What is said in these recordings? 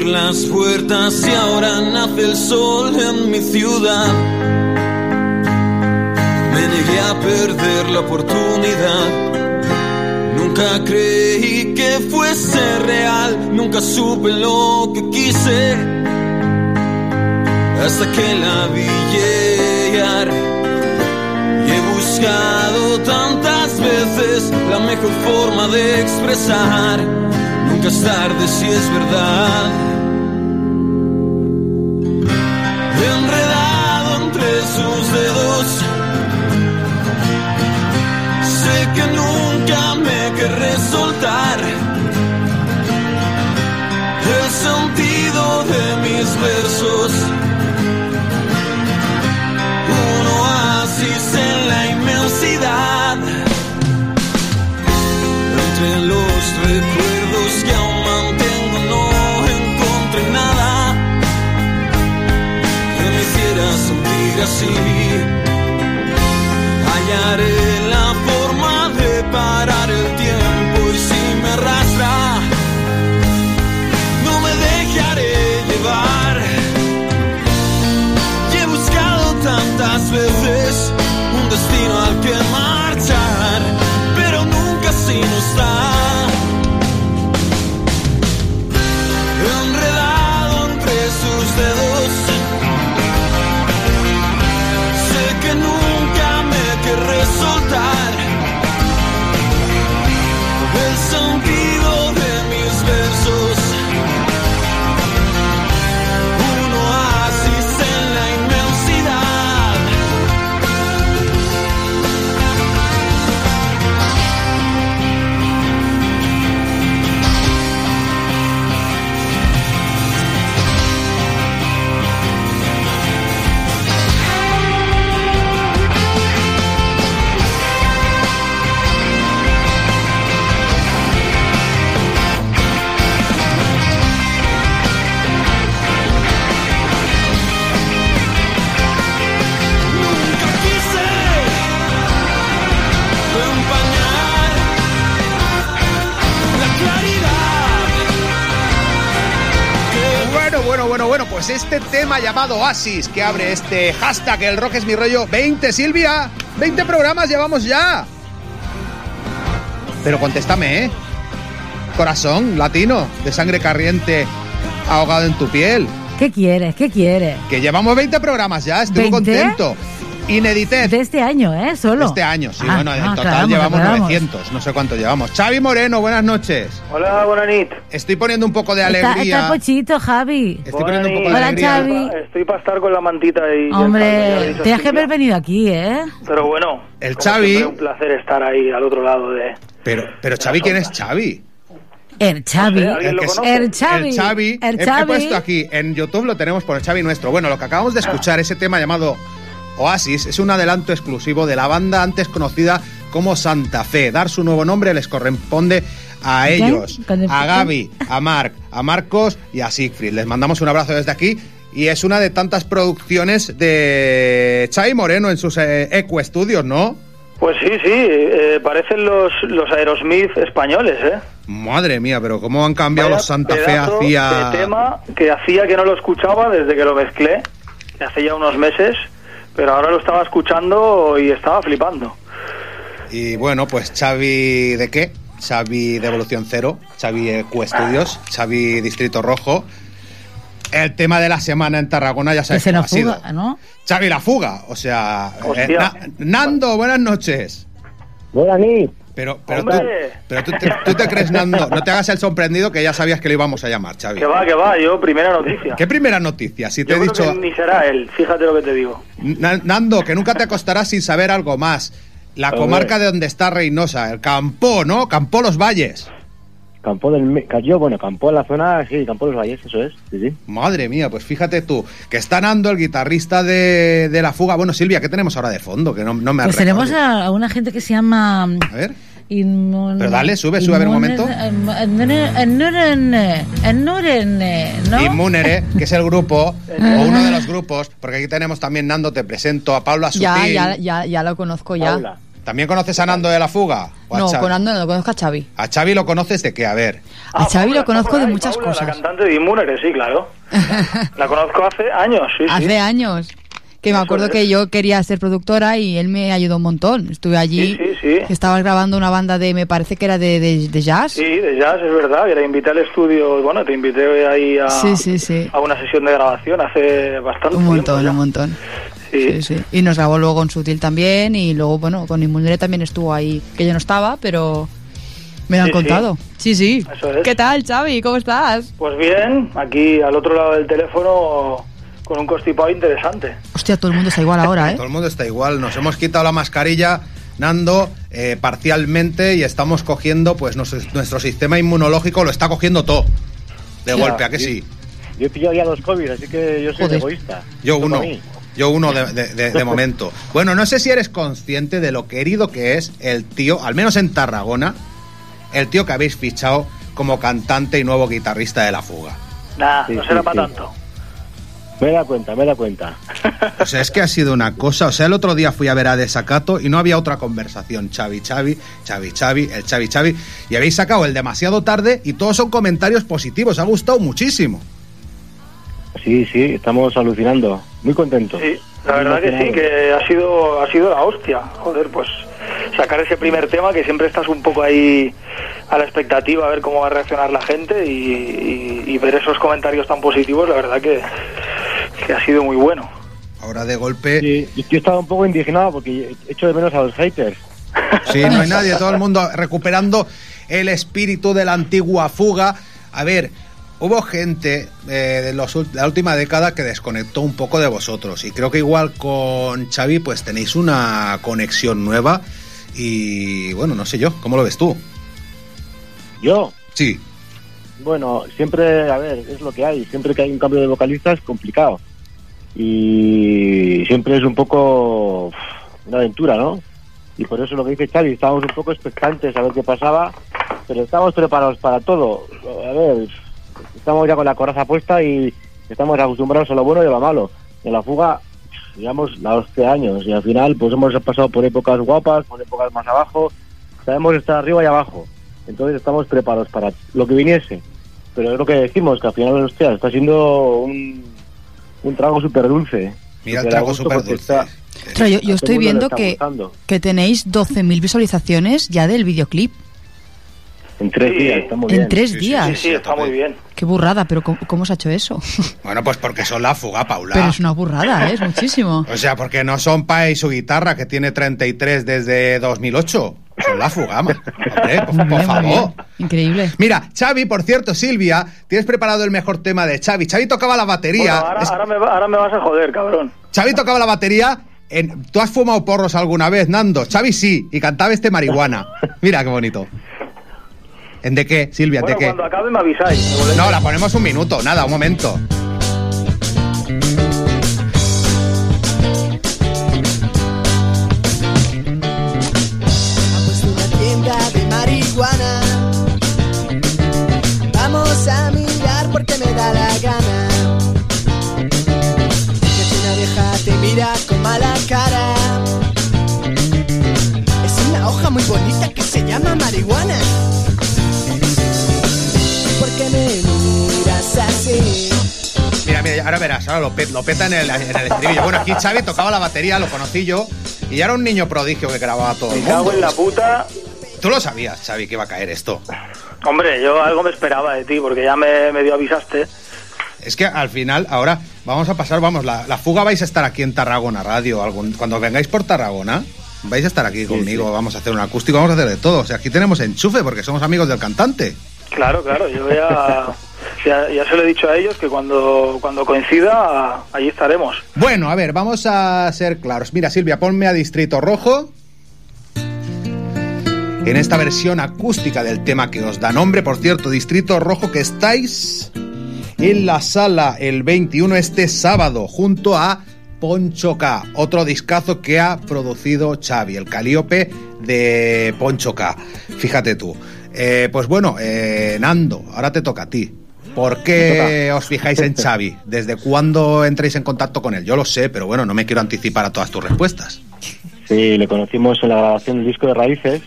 las puertas y ahora nace el sol en mi ciudad. Me negué a perder la oportunidad. Nunca creí que fuese real, nunca supe lo que quise. Hasta que la vi llegar. Y he buscado tantas veces la mejor forma de expresar. Nunca es si es verdad. Así. Hallaré la forma de parar el tiempo y si me arrastra, no me dejaré llevar. Y he buscado tantas veces un destino al que pues este tema llamado Oasis que abre este hashtag El Rock es mi rollo 20, Silvia. 20 programas llevamos ya. Pero contéstame, ¿eh? Corazón latino, de sangre corriente, ahogado en tu piel. ¿Qué quieres? ¿Qué quieres? Que llevamos 20 programas ya, estoy muy ¿20? contento. Inedité. De este año, ¿eh? Solo. Este año, sí, Ah, bueno, en ah, total aclaramos, llevamos aclaramos. 900, no sé cuánto llevamos. Xavi Moreno, buenas noches. Hola, buenas noches. Estoy poniendo un poco de Está, alegría. está pochito, Javi. Estoy poniendo un poco de Hola, alegría. Xavi. Estoy para estar con la mantita ahí. Hombre, tenías que haber venido aquí, ¿eh? Pero bueno, El Xavi- siempre, un placer estar ahí al otro lado de. Pero, pero Xavi, ¿quién es Xavi? El Xavi. No sé, ¿alguien lo que es- conoce? El Xavi. El Xavi. El He- He, Xavi. puesto aquí, en YouTube lo tenemos por el Xavi nuestro. Bueno, lo que acabamos de escuchar, ese tema llamado Oasis, es un adelanto exclusivo de la banda antes conocida como Santa Fe. Dar su nuevo nombre les corresponde a ellos, ¿Con el- a Gaby, a Marc, a Marcos y a Siegfried. Les mandamos un abrazo desde aquí. Y es una de tantas producciones de Xavi Moreno en sus eh, Eco Studios, ¿no? Pues sí, sí, eh, parecen los, los Aerosmith españoles, ¿eh? Madre mía, pero cómo han cambiado Vaya los Santa Fe de tema que hacía que no lo escuchaba desde que lo mezclé, que hace ya unos meses, pero ahora lo estaba escuchando y estaba flipando. Y bueno, pues Xavi de qué? Xavi de Evolución Cero, Xavi Eco Studios, Xavi Distrito Rojo. El tema de la semana en Tarragona ya Que sabes se cómo nos ha sido. fuga, ¿no? Xavi la fuga, o sea, eh. Na- Nando, buenas noches. Buenas noches. Pero, pero, tú, pero tú, te, tú te crees, Nando, no te hagas el sorprendido que ya sabías que lo íbamos a llamar, Xavi. Que va, que va, yo primera noticia. ¿Qué primera noticia? Si te Yo he creo dicho, que ni será él, fíjate lo que te digo. Na- Nando, que nunca te acostarás sin saber algo más. La comarca de donde está Reynosa, el Campó, ¿no? Campó Los Valles. Campo del... Me- Yo, bueno, campo en la zona, sí, campo de los valles, eso es, sí, sí. Madre mía, pues fíjate tú, que está Nando, el guitarrista de, de La Fuga. Bueno, Silvia, ¿qué tenemos ahora de fondo? Que no, no me Pues tenemos a, a una gente que se llama... A ver, Pero dale, sube, sube, a ver un momento. ¿no? Inmunere, que es el grupo, o uno de los grupos, porque aquí tenemos también, Nando, te presento a Paula Sutil. Ya, ya, ya, ya lo conozco ya. Paula. ¿También conoces a Nando de la Fuga? ¿O a No, Xavi? con Ando no lo conozco a Xavi. A Xavi lo conoces de qué, a ver. A Xavi Paula, lo conozco de muchas Paula, La cosas. cantante de Inmúneres, sí, claro. La conozco hace años, sí, sí. Hace años. Que me acuerdo es. que yo quería ser productora y él me ayudó un montón. Estuve allí, Sí, sí, sí. que estabas grabando una banda de, me parece que era de, de- de jazz. Sí, de jazz, es verdad, que te invité al estudio, bueno, te invité ahí a, Sí, sí, sí. a una sesión de grabación hace bastante Un montón, un montón. Sí. Sí, sí. Y nos grabó luego con Sutil también y luego, bueno, con Inmunere también estuvo ahí, que yo no estaba, pero me lo han contado. Sí, sí. Eso es. ¿Qué tal, Xavi? ¿Cómo estás? Pues bien, aquí al otro lado del teléfono con un constipado interesante. Hostia, todo el mundo está igual ahora, ¿eh? Todo el mundo está igual. Nos hemos quitado la mascarilla, Nando, eh, parcialmente y estamos cogiendo, pues nuestro, nuestro sistema inmunológico lo está cogiendo todo. De golpe, ¿a que sí. sí? Yo he pillado ya dos COVID, así que yo soy Joder. egoísta. Yo uno. Yo uno de, de- de- de momento. Bueno, no sé si eres consciente de lo querido que es el tío, al menos en Tarragona, el tío que habéis fichado como cantante y nuevo guitarrista de La Fuga. Nah, Sí, no será sí. para tanto. Me da cuenta, me da cuenta. O sea, es que ha sido una cosa. O sea, el otro día fui a ver a Desacato y no había otra conversación. Xavi, Xavi, Xavi, Xavi, el Xavi, Xavi. Y habéis sacado el demasiado tarde y todos son comentarios positivos. Ha gustado muchísimo. Sí, sí, estamos alucinando. Muy contentos. Sí, la verdad que sí, que ha sido, ha sido la hostia. Joder, pues sacar ese primer tema que siempre estás un poco ahí a la expectativa a ver cómo va a reaccionar la gente y, y- y ver esos comentarios tan positivos, la verdad que, que ha sido muy bueno. Ahora de golpe. Sí, yo estaba un poco indignado porque echo de menos a los haters. Sí, no hay nadie, todo el mundo recuperando el espíritu de la antigua fuga. A ver, hubo gente eh, de los la última década que desconectó un poco de vosotros y creo que igual con Xavi pues tenéis una conexión nueva y bueno, no sé yo, ¿cómo lo ves tú? Yo, Sí, bueno, siempre, a ver, es lo que hay. Siempre que hay un cambio de vocalista es complicado. Y siempre es un poco una aventura, ¿no? Y por eso lo que dice Xavi, estábamos un poco expectantes a ver qué pasaba, pero estamos preparados para todo. A ver, estamos ya con la coraza puesta y estamos acostumbrados a lo bueno y a lo malo. En la fuga llevamos la 11 años y al final pues hemos pasado por épocas guapas, por épocas más abajo, sabemos estar arriba y abajo. Entonces estamos preparados para lo que viniese. Pero es lo que decimos, que al final, hostia, está siendo un, un trago súper dulce. mira el trago súper dulce. Yo, estoy viendo que, gustando. que tenéis 12.000 visualizaciones ya del videoclip. En tres Sí. días, está muy en bien. tres Sí, sí, días. Sí, sí, a está muy bien. Qué burrada, pero ¿cómo, cómo se ha hecho eso? Bueno, pues porque son la fuga, Paula. Pero es una burrada, ¿eh? es muchísimo. O sea, porque no son Pa y su guitarra que tiene 33 desde 2008. Son la fuga, ma. Hombre, por, favor. Increíble. Mira, Xavi, por cierto, Silvia, tienes preparado el mejor tema de Xavi. Xavi tocaba la Bueno, batería. ahora, Es- ahora me, va- ahora me vas a joder, cabrón. Xavi tocaba la batería. En... ¿Tú has fumado porros alguna vez, Nando? Xavi sí, y cantaba este marihuana. Mira qué bonito. ¿En de qué, Silvia? Bueno, ¿De qué? cuando acabe me avisáis. No, la ponemos un minuto, nada, un momento. Da la gana. Que si una vieja te mira con mala cara. Es una hoja muy bonita que se llama marihuana. ¿Por qué me miras así? Mira, mira, ahora verás, ahora lo, pe- lo peta en el, en el estribillo. Bueno, aquí Xavi tocaba la batería, lo conocí yo, y ya era un niño prodigio que grababa todo el Me cago mundo. en la puta. Tú lo sabías, Xavi, que iba a caer esto. Hombre, yo algo me esperaba de ti, porque ya me medio avisaste. Es que al final, ahora vamos a pasar, vamos, la, la fuga vais a estar aquí en Tarragona Radio. Algún, cuando vengáis por Tarragona, vais a estar aquí conmigo, vamos a hacer un acústico, vamos a hacer de todo. O sea, aquí tenemos enchufe porque somos amigos del cantante. Claro, claro, yo ya, ya, ya se lo he dicho a ellos que cuando, cuando coincida, allí estaremos. Bueno, a ver, vamos a ser claros. Mira, Silvia, ponme a Distrito Rojo. En esta versión acústica del tema que os da nombre, por cierto, Distrito Rojo, que estáis en la sala el 21 este sábado, junto a Poncho K, otro discazo que ha producido Xavi, el calíope de Poncho K. Fíjate tú. Eh, pues bueno, eh, Nando, ahora te toca a ti. ¿Por qué os fijáis en Xavi? ¿Desde cuándo entráis en contacto con él? Yo lo sé, pero bueno, no me quiero anticipar a todas tus respuestas. Sí, le conocimos en la grabación del disco de Raíces,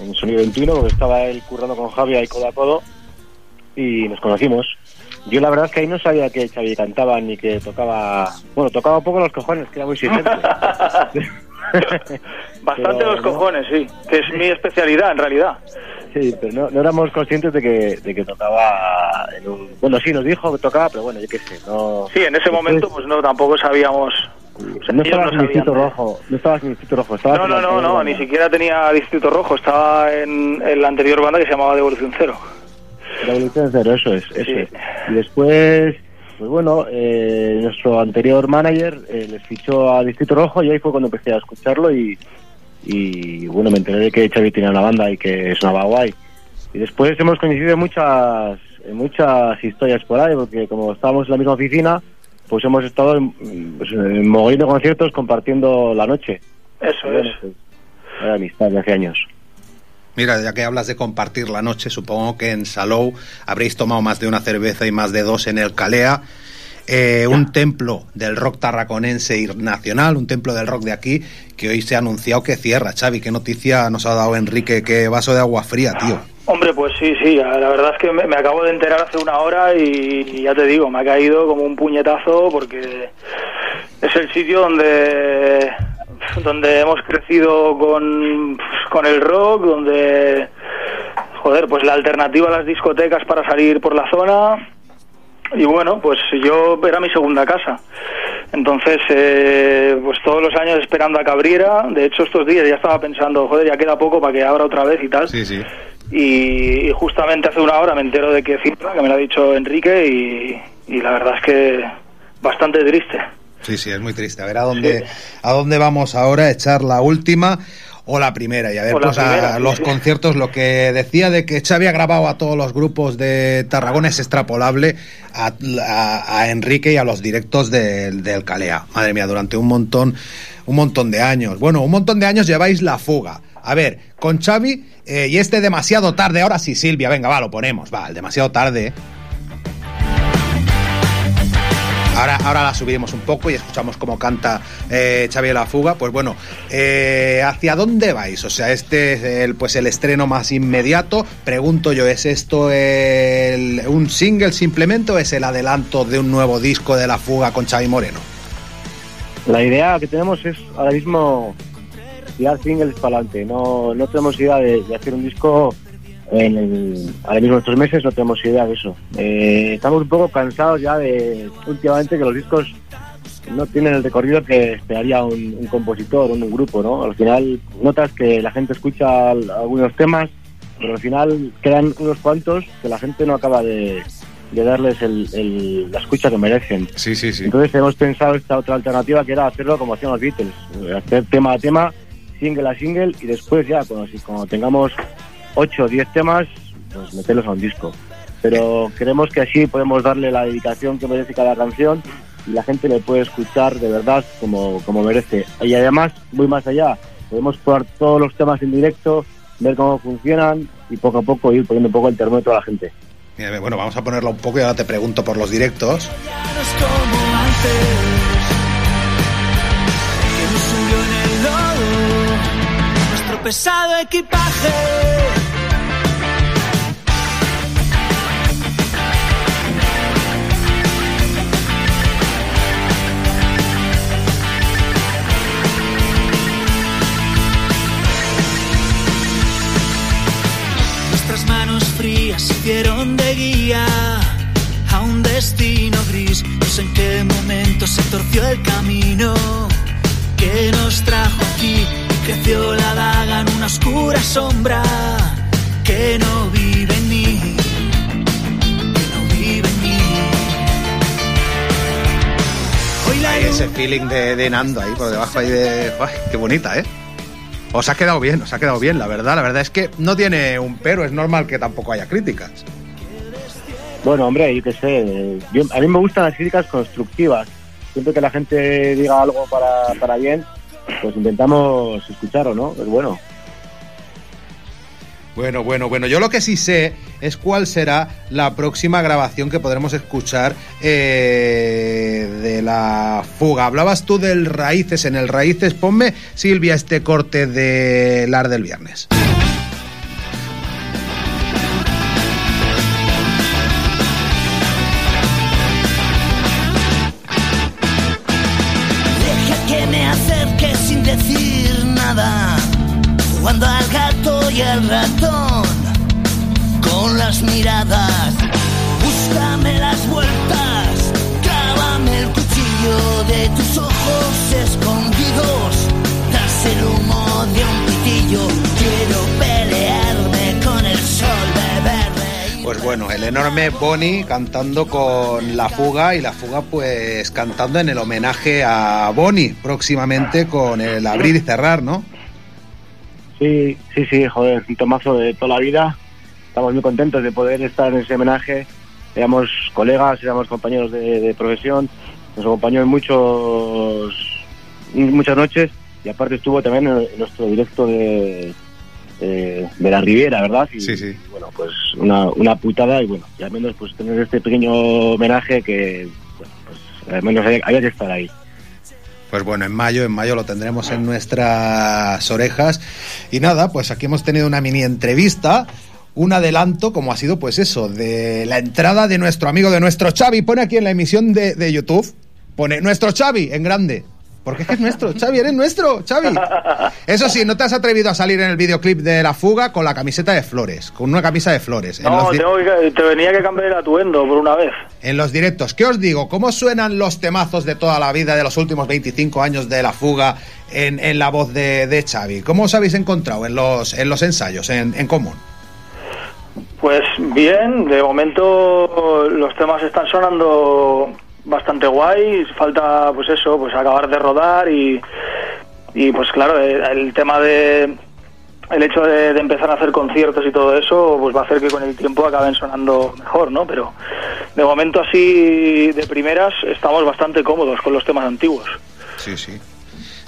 en Sonido 21, porque estaba él currando con Javi ahí codo a codo, y nos conocimos. Yo la verdad es que ahí no sabía que Xavi cantaba ni que tocaba... Bueno, tocaba un poco los cojones, que era muy exigente. Bastante Pero los no. cojones, sí, que es mi especialidad en realidad. Sí, pero no, no éramos conscientes de que, de que tocaba en un... Bueno, sí, nos dijo que tocaba, pero bueno, yo qué sé, no... Sí, en ese Después- momento pues no, tampoco sabíamos... o sea, No estabas en sabían Distrito Rojo, no estabas en Distrito Rojo, estabas No, en no, no, no, ni siquiera tenía Distrito Rojo, estaba en, en la anterior banda que se llamaba Devolución Cero. La evolución cero, eso es, eso Sí. es. Y después, pues bueno, eh, nuestro anterior manager eh, les fichó a Distrito Rojo y ahí fue cuando empecé a escucharlo y, y bueno, me enteré de que Xavi tenía una banda y que sonaba guay. Y después hemos coincidido en muchas, en muchas historias por ahí, porque como estábamos en la misma oficina, pues hemos estado en, pues, en mogollón de conciertos compartiendo la noche. Eso bueno, es. pues, era amistad de hace años. Mira, ya que hablas de compartir la noche, supongo que en Salou habréis tomado más de una cerveza y más de dos en el Calea. Eh, un templo del rock tarraconense y nacional, un templo del rock de aquí, que hoy se ha anunciado que cierra. Xavi, ¿qué noticia nos ha dado Enrique? ¿Qué vaso de agua fría, tío? Hombre, pues sí, sí, la verdad es que me, acabo de enterar hace una hora y, ya te digo, me ha caído como un puñetazo porque es el sitio donde donde hemos crecido con, con el rock, donde, joder, pues la alternativa a las discotecas para salir por la zona y bueno, pues yo era mi segunda casa. Entonces, eh, pues todos los años esperando a que abriera. De hecho, estos días ya estaba pensando, joder, ya queda poco para que abra otra vez y tal. Sí, sí. Y, y justamente hace una hora me entero de que cierra, que me lo ha dicho Enrique, y, y la verdad es que bastante triste. Sí, sí, es muy triste. A ver a dónde, a dónde vamos ahora a echar la última o la primera. Y a ver, pues a primera, los sí. conciertos, lo que decía de que Xavi ha grabado a todos los grupos de Tarragona es extrapolable a, a- a Enrique y a los directos del, del Calea. Madre mía, durante un montón, un montón de años. Bueno, un montón de años lleváis la fuga. A ver, con Xavi eh, y este demasiado tarde. Ahora sí, Silvia, venga, va, lo ponemos. Va, demasiado tarde. Ahora, ahora la subiremos un poco y escuchamos cómo canta eh, Xavi la Fuga. Pues bueno, eh, ¿hacia dónde vais? O sea, este es el, pues el estreno más inmediato. Pregunto yo, ¿es esto un single simplemente o es el adelanto de un nuevo disco de la Fuga con Xavi Moreno? La idea que tenemos es ahora mismo tirar singles para adelante. No, no tenemos idea de, de hacer un disco en el, ahora mismo estos meses, no tenemos idea de eso. Eh, estamos un poco cansados ya de últimamente que los discos no tienen el recorrido que esperaría un, un compositor, un, grupo, ¿no? Al final notas que la gente escucha al- algunos temas, pero al final quedan unos cuantos que la gente no acaba de, de darles el- el- la escucha que merecen. Sí, sí, sí. Entonces hemos pensado esta otra alternativa que era hacerlo como hacían los Beatles, eh, hacer tema a tema, single a single y después ya, cuando, cuando tengamos 8 o 10 temas, pues meterlos a un disco. Pero creemos que así podemos darle la dedicación que merece cada canción y la gente le puede escuchar de verdad como, como merece. Y además, voy más allá, podemos probar todos los temas en directo, ver cómo funcionan y poco a poco ir poniendo un poco el termómetro a la gente. Mira, Bueno, vamos a ponerlo un poco y ahora te pregunto por los directos. Ya no es como antes Pesado equipaje Nuestras manos frías hicieron de guía a un destino gris. No sé en qué momento se torció el camino que nos trajo aquí creció la daga en una oscura sombra que no vive en mí. Que no vive en mí. Hoy la Hay ese feeling de, de Nando ahí por debajo ahí de... ¡Ay, qué bonita, ¿eh? Os ha quedado bien, os ha quedado bien, la verdad. La verdad es que no tiene un pero, es normal que tampoco haya críticas. Bueno, hombre, yo qué sé. yo- a mí me gustan las críticas constructivas. Siempre que la gente diga algo para, para bien, pues intentamos escucharlo, ¿no? Es bueno. Bueno, bueno, bueno. Yo lo que sí sé es cuál será la próxima grabación que podremos escuchar eh, de la fuga. Hablabas tú del Raíces. En el Raíces, ponme, Silvia, este corte de Lar del Viernes. Miradas. Búscame las vueltas, clávame el cuchillo de tus ojos escondidos, tras el humo de un pitillo. Quiero pelearme con el sol de verde. y Pues bueno, el enorme Bonnie cantando con La Fuga y La Fuga pues cantando en el homenaje a Bonnie próximamente con el abrir y cerrar, ¿no? Sí, sí, sí, joder, un tomazo de toda la vida. Estamos muy contentos de poder estar en ese homenaje. Éramos colegas, éramos compañeros de, de profesión, nos acompañó en muchos, muchas noches y aparte estuvo también en, en nuestro directo de, de, de la Riviera, ¿verdad? Y, Sí, sí. Bueno, pues una, una putada y bueno, y al menos pues tener este pequeño homenaje que, bueno, pues al menos había, había que estar ahí. Pues bueno, en mayo, en mayo lo tendremos en nuestras orejas. Y nada, pues aquí hemos tenido una mini entrevista, un adelanto, como ha sido, pues eso, de la entrada de nuestro amigo, de nuestro Xavi. Pone aquí en la emisión de, de YouTube, pone nuestro Xavi en grande. Porque es que es nuestro, Xavi, eres nuestro, Xavi. Eso sí, no te has atrevido a salir en el videoclip de la fuga con la camiseta de flores, con una camisa de flores. En No, los di- tengo que, te venía que cambiar el atuendo por una vez. en los directos. ¿Qué os digo? ¿Cómo suenan los temazos de toda la vida, de los últimos 25 años de la fuga en, en la voz de, de Xavi? ¿Cómo os habéis encontrado en los, en los ensayos, en, en común? Pues bien, de momento los temas están sonando bastante guay, falta pues eso, pues acabar de rodar y, y pues claro, eh, el tema de el hecho de, de empezar a hacer conciertos y todo eso, pues va a hacer que con el tiempo acaben sonando mejor, ¿no? Pero de momento así de primeras estamos bastante cómodos con los temas antiguos. Sí, sí.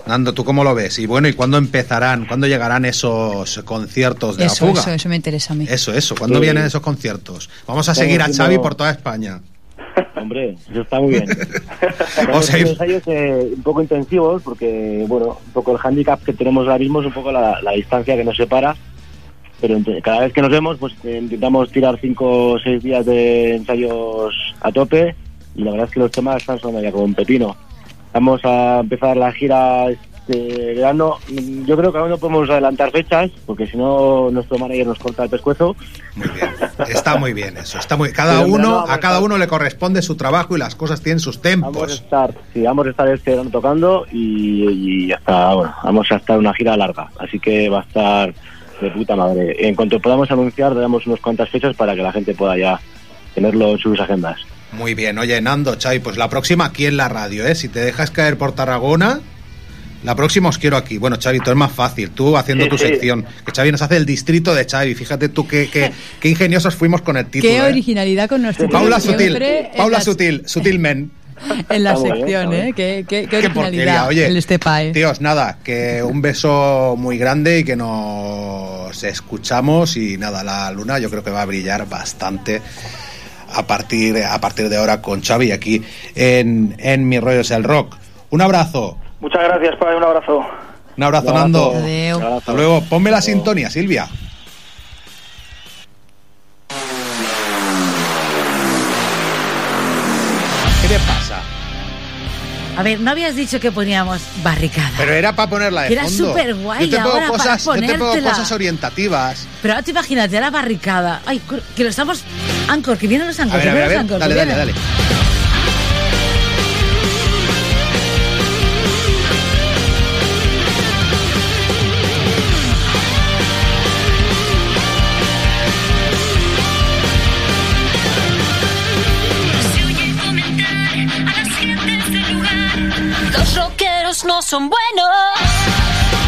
Nando, ¿tú cómo lo ves? Y bueno, ¿y cuándo empezarán, cuándo llegarán esos conciertos de Eso, la fuga? eso, eso me interesa a mí. Eso, eso. ¿Cuándo Sí. vienen esos conciertos? Vamos a Estamos seguir a Xavi por toda España. Hombre, eso está muy bien. Vamos a ir- Estamos haciendo ensayos eh, un poco intensivos porque, bueno, un poco el hándicap que tenemos ahora mismo es un poco la, la distancia que nos separa. Pero cada vez que nos vemos, pues eh, intentamos tirar cinco o seis días de ensayos a tope y la verdad es que los temas están sonando ya como un pepino. Vamos a empezar la gira este verano. Yo creo que aún no podemos adelantar fechas porque si no nuestro manager nos corta el pescuezo. Muy bien. Está muy bien eso. Está muy. Cada uno, a cada uno le corresponde su trabajo y las cosas tienen sus Vamos a tempos. estar, sí, vamos a estar este verano tocando y, y hasta, bueno, vamos a estar una gira larga, así que va a estar de puta madre. En cuanto podamos anunciar, daremos unas cuantas fechas para que la gente pueda ya tenerlo en sus agendas. Muy bien, oye, Nando, Xavi, pues la próxima aquí en la radio, ¿eh? Si te dejas caer por Tarragona, la próxima os quiero aquí. Bueno, Xavi, tú es más fácil, tú haciendo Sí, tu sí. sección. Que Xavi nos hace el distrito de Xavi. Fíjate tú qué, qué, qué ingeniosos fuimos con el título. Qué ¿eh? originalidad con nuestro Paula. Sutil, Paula la- Sutil, Sutilmen. En la Está muy bien, sección, ¿eh? Qué, originalidad oye. el Estepae. Tíos, nada, que un beso muy grande y que nos escuchamos y nada, la luna yo creo que va a brillar bastante a partir, a partir de ahora con Xavi aquí en, en Mi Rollo es el Rock. Un abrazo, Muchas gracias, Padre, un abrazo. un abrazo. Nando. Hasta luego, ponme la sintonía, Silvia. A ver, ¿no habías dicho que poníamos barricada? Pero era para ponerla de Era fondo. superguay, Yo te pongo ahora para cosas, yo te pongo ponértela. cosas orientativas. Pero ahora te imagínate, la barricada. Ay, que lo estamos... Ancor, que vienen los A Ancor, ver, que a ver, a vienen ver. los Ancor. Dale, dale, vienen. dale. No son buenos.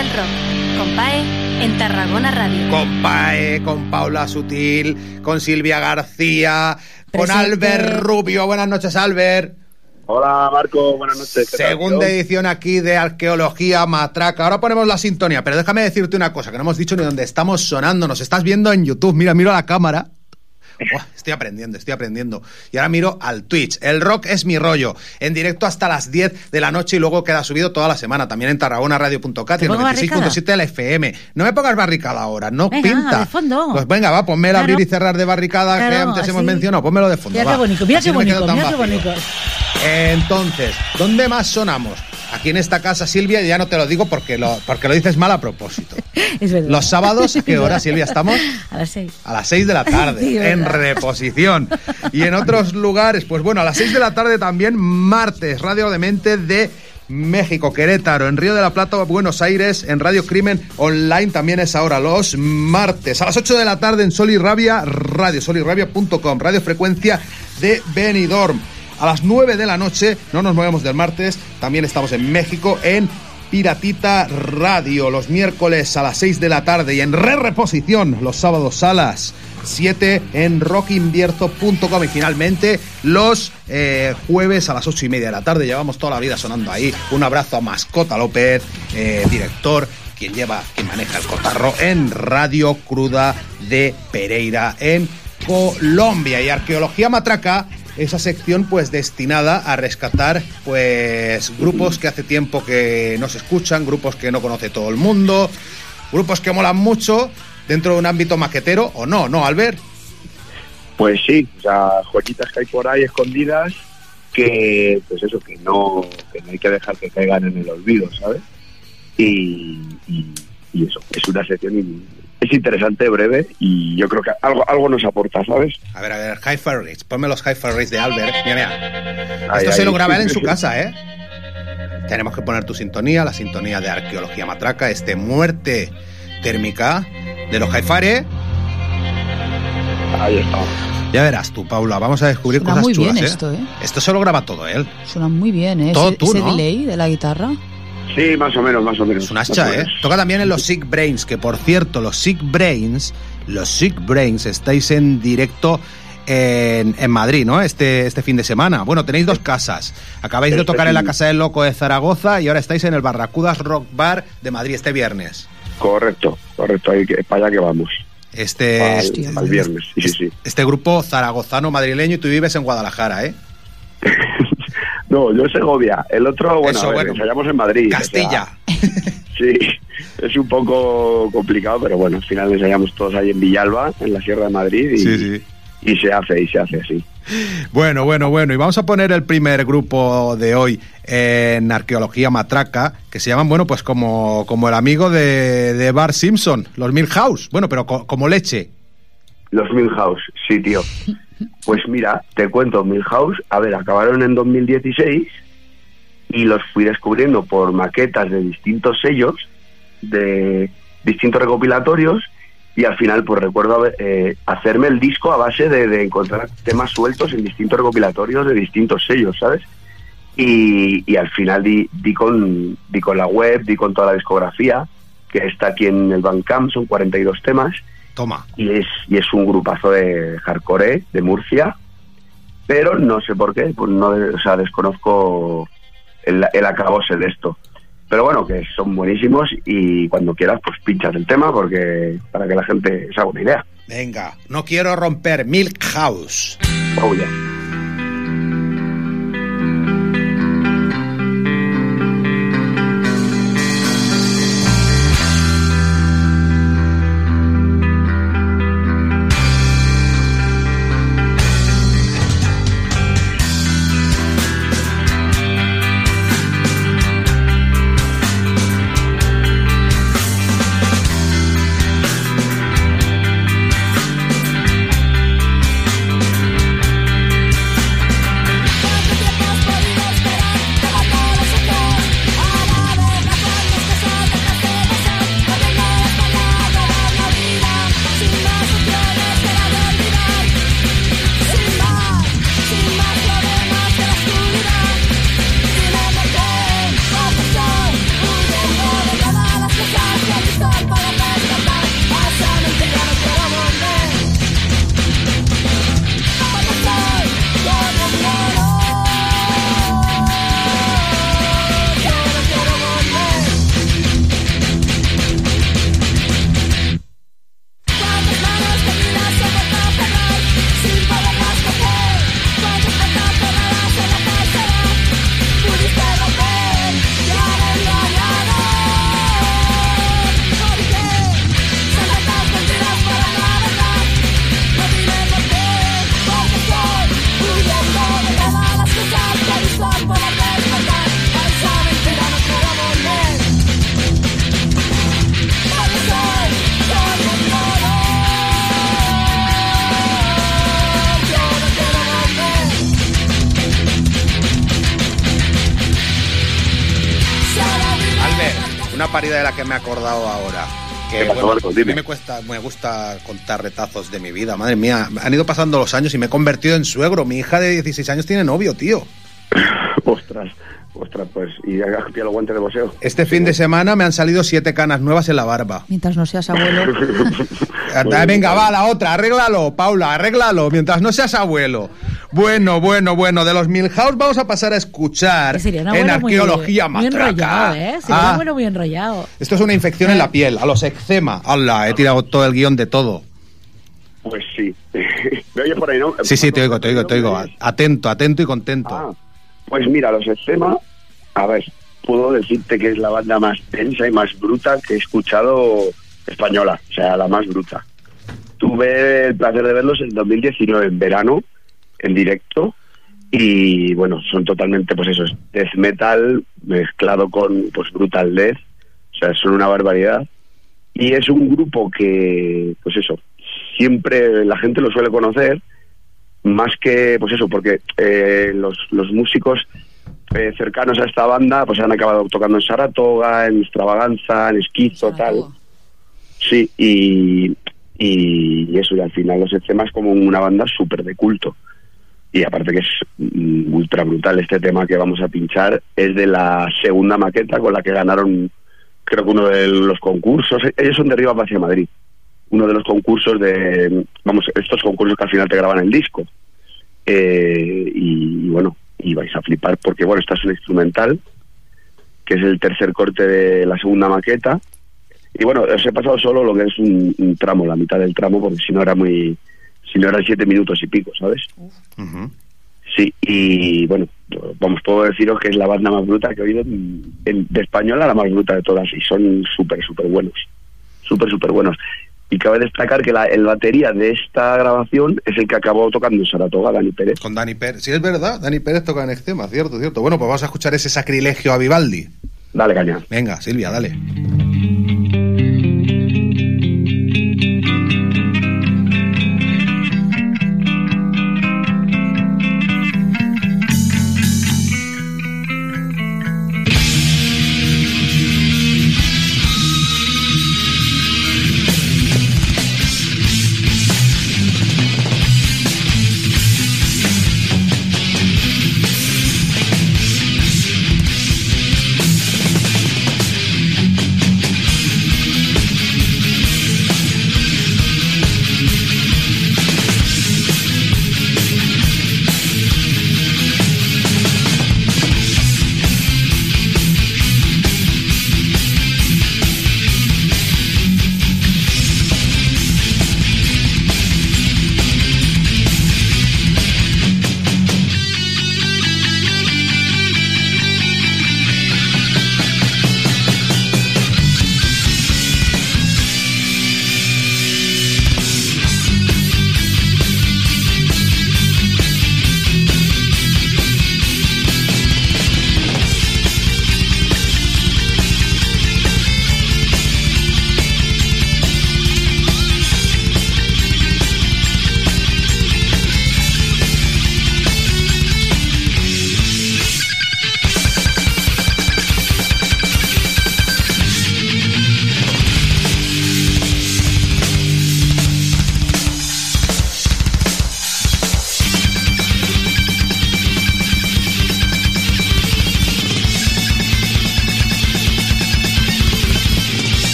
El rock. Con PAE en Tarragona Radio. Con Pae, con Paula Sutil, con Silvia García, con. Albert Rubio. Buenas noches, Albert. Hola Marco, buenas noches. ¿qué tal, Segunda edición aquí de Arqueología Matraca. Ahora ponemos la sintonía, pero déjame decirte una cosa, que no hemos dicho ni dónde estamos sonando. Nos estás viendo en YouTube. Mira, miro a la cámara. Estoy aprendiendo, estoy aprendiendo. Y ahora miro al Twitch. El rock es mi rollo. En directo hasta las 10 de la noche y luego queda subido toda la semana. También en tarragonaradio.cat y ¿Te el pongo 96.7 de la FM. No me pongas barricada ahora, no Venga, pinta. de fondo. Pues venga, va, ponme el Claro. abrir y cerrar de barricada que antes hemos mencionado. Pónmelo de fondo. Mira va. qué bonito, mira Así qué no bonito, mira qué bonito. Entonces, ¿dónde más sonamos? Aquí en esta casa, Silvia, ya no te lo digo porque lo, porque lo dices mal a propósito. Es verdad. Los sábados, ¿a qué hora, Silvia, estamos? A las seis. A las 6 de la tarde, Sí, en reposición. Y en otros lugares, pues bueno, a las 6 de la tarde también, martes, Radio de Mente de México, Querétaro, en Río de la Plata, Buenos Aires, en Radio Crimen Online también es ahora, los martes. A las 8 de la tarde en Sol y Rabia, radio, solirrabia.com, radio frecuencia de Benidorm. A las 9 de la noche, no nos movemos del martes, también estamos en México, en Piratita Radio, los miércoles a las 6 de la tarde y en re reposición los sábados a las 7 en rockinvierto.com y finalmente los eh, jueves a las 8 y media de la tarde. Llevamos toda la vida sonando ahí. Un abrazo a Mascota López, eh, director, quien lleva, quien maneja el cotarro en Radio Cruda de Pereira en Colombia. Y Arqueología Matraca esa sección pues destinada a rescatar pues grupos que hace tiempo que no se escuchan, grupos que no conoce todo el mundo, grupos que molan mucho dentro de un ámbito maquetero o no, ¿no, Albert? Pues sí, o sea, joyitas que hay por ahí escondidas que, pues eso, que no, que no hay que dejar que caigan en el olvido, ¿sabes? Y, y, eso, es una sección es interesante, breve y yo creo que algo, algo nos aporta, ¿sabes? A ver, a ver, Hi-Fi Race, ponme los Hi-Fi Race de Albert. Mira, mira. Ahí, Esto se lo graba él en su casa, ¿eh? Tenemos que poner tu sintonía, la sintonía de Arqueología Matraca, este muerte térmica de los Hi-Fi, ¿eh? Ahí está. Ya verás tú, Paula, vamos a descubrir Suena cosas muy chulas, bien ¿eh? esto, ¿eh? Esto se lo graba todo él. Suena muy bien, ¿eh? Todo ese tú, ese ¿no? delay de la guitarra. Sí, más o menos, más o menos. Es un Más hacha, ¿eh? Toca también en los Sick Brains, que por cierto, los Sick Brains, los Sick Brains estáis en directo en, en Madrid, ¿no? Este, este fin de semana. Bueno, tenéis dos casas. Acabáis de tocar en la Casa del Loco de Zaragoza y ahora estáis en el Barracudas Rock Bar de Madrid este viernes. Correcto, correcto, ahí que, para allá que vamos. Este, este, el, viernes, sí, sí, sí. este grupo zaragozano madrileño y tú vives en Guadalajara, ¿eh? No, yo Segovia. El otro, bueno, Eso, a ver, bueno. ensayamos en Madrid. o sea, Castilla. sí, es un poco complicado, pero bueno, al final ensayamos todos ahí en Villalba, en la Sierra de Madrid, y, Sí, sí. y se hace, y se hace así. Bueno, bueno, bueno. Y vamos a poner el primer grupo de hoy en Arqueología Matraca, que se llaman, bueno, pues como, como el amigo de, de Bart Simpson, los Milhouse. Bueno, pero co- como leche. Los Milhouse, sí, tío. Pues mira, te cuento, Milhouse, a ver, acabaron en 2016 y los fui descubriendo por maquetas de distintos sellos, de distintos recopilatorios, y al final, pues recuerdo eh, hacerme el disco a base de, encontrar temas sueltos en distintos recopilatorios de distintos sellos, ¿sabes? Y, al final di, di, con, di con la web, di con toda la discografía, que está aquí en el Bandcamp, son 42 temas, Toma. y es, y es un grupazo de hardcore de Murcia, pero no sé por qué, pues no, o sea, desconozco el, el acabose de esto. Pero bueno, que son buenísimos y cuando quieras, pues pinchas el tema porque para que la gente se haga una idea. Venga, no quiero romper Milhouse. Oh, yeah. La que me he acordado ahora. Que, ¿Qué pasó, bueno, a mí me, cuesta, me gusta contar retazos de mi vida. Madre mía, han ido pasando los años y me he convertido en suegro. Mi hija de 16 años tiene novio, tío. Ostras, ostras, pues. Y hagas los guantes de boxeo. Este fin de semana me han salido siete canas nuevas en la barba. Mientras no seas abuelo. Ah, Venga, va, la otra, arréglalo, Paula, arréglalo, mientras no seas abuelo. Bueno, bueno, bueno, de los Milhouse vamos a pasar a escuchar sería en muy- arqueología muy, matraca. enrollado, ¿eh? Sería un Ah, muy enrollado. esto es una infección en la piel, a los eczema. Hola, he tirado todo el guion de todo. Pues sí. ¿Me oyes por ahí, no? Sí, sí, te oigo, te oigo, te oigo. Atento, atento y contento. Ah, pues mira, los Estema, a ver, puedo decirte que es la banda más tensa y más bruta que he escuchado española, o sea, la más bruta. Tuve el placer de verlos en 2019, en verano, en directo, y bueno, son totalmente, pues eso, es death metal mezclado con, pues, brutal death, o sea, son una barbaridad. Y es un grupo que, pues eso, siempre la gente lo suele conocer, más que, pues eso, porque eh, los, los músicos eh, cercanos a esta banda pues han acabado tocando en Saratoga, en Extravaganza, en Esquizo, tal. Sí, y, y eso, y al final los Eczema es como una banda súper de culto. Y aparte que es mm, ultra brutal este tema que vamos a pinchar, es de la segunda maqueta con la que ganaron, creo que uno de los concursos, ellos son de Arriba hacia Madrid, uno de los concursos de, vamos, estos concursos que al final te graban el disco. Eh, y, bueno, y vais a flipar porque, bueno, esta es un instrumental, que es el tercer corte de la segunda maqueta. Y bueno, os he pasado solo lo que es un, un tramo, la mitad del tramo, porque si no era muy, si no eran siete minutos y pico, ¿sabes? Sí, y bueno, vamos, puedo deciros que es la banda más bruta que he oído en- en- de española, la más bruta de todas, y son súper, súper buenos, súper, súper buenos. Y cabe destacar que la, el batería de esta grabación es el que acabó tocando en Saratoga, Dani Pérez. Con Dani Pérez. Sí, es verdad, Dani Pérez toca en Eczema, cierto, cierto. Bueno, pues vamos a escuchar ese sacrilegio a Vivaldi. Dale, caña. Venga, Silvia, dale.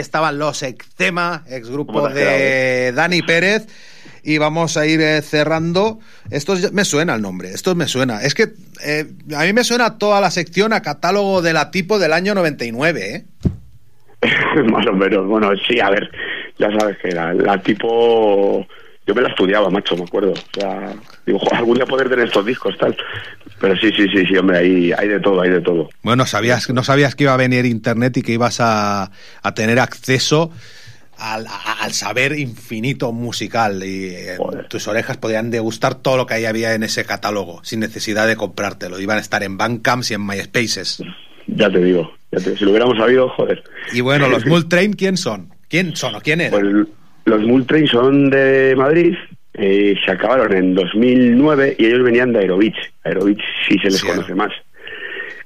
Ahí estaban los Eczema, ex grupo ¿Cómo te has de Dani Pérez. Y vamos a ir eh, cerrando. Esto me suena el nombre, esto me suena. Es que eh, a mí me suena toda la sección a catálogo de la tipo del año 99, ¿eh? Más o menos. Bueno, sí, a ver, ya sabes que la, la tipo. Yo me la estudiaba, macho, me acuerdo. O sea, digo, "Jo, algún día poder tener estos discos, tal. Pero sí, sí, sí, sí, hombre, hay, hay de todo, hay de todo. Bueno, sabías, no sabías que iba a venir internet y que ibas a, a tener acceso al, al saber infinito musical y eh, tus orejas podían degustar todo lo que ahí había en ese catálogo sin necesidad de comprártelo. Iban a estar en Bandcamps y en MySpaces. Ya te digo, ya te- si lo hubiéramos sabido, joder. Y bueno, los Multrain, ¿quién son? ¿Quién son o quién eran? Pues los Multrain son de Madrid, eh, se acabaron en 2009 y ellos venían de Aerobeach. Aerobeach sí se les conoce más.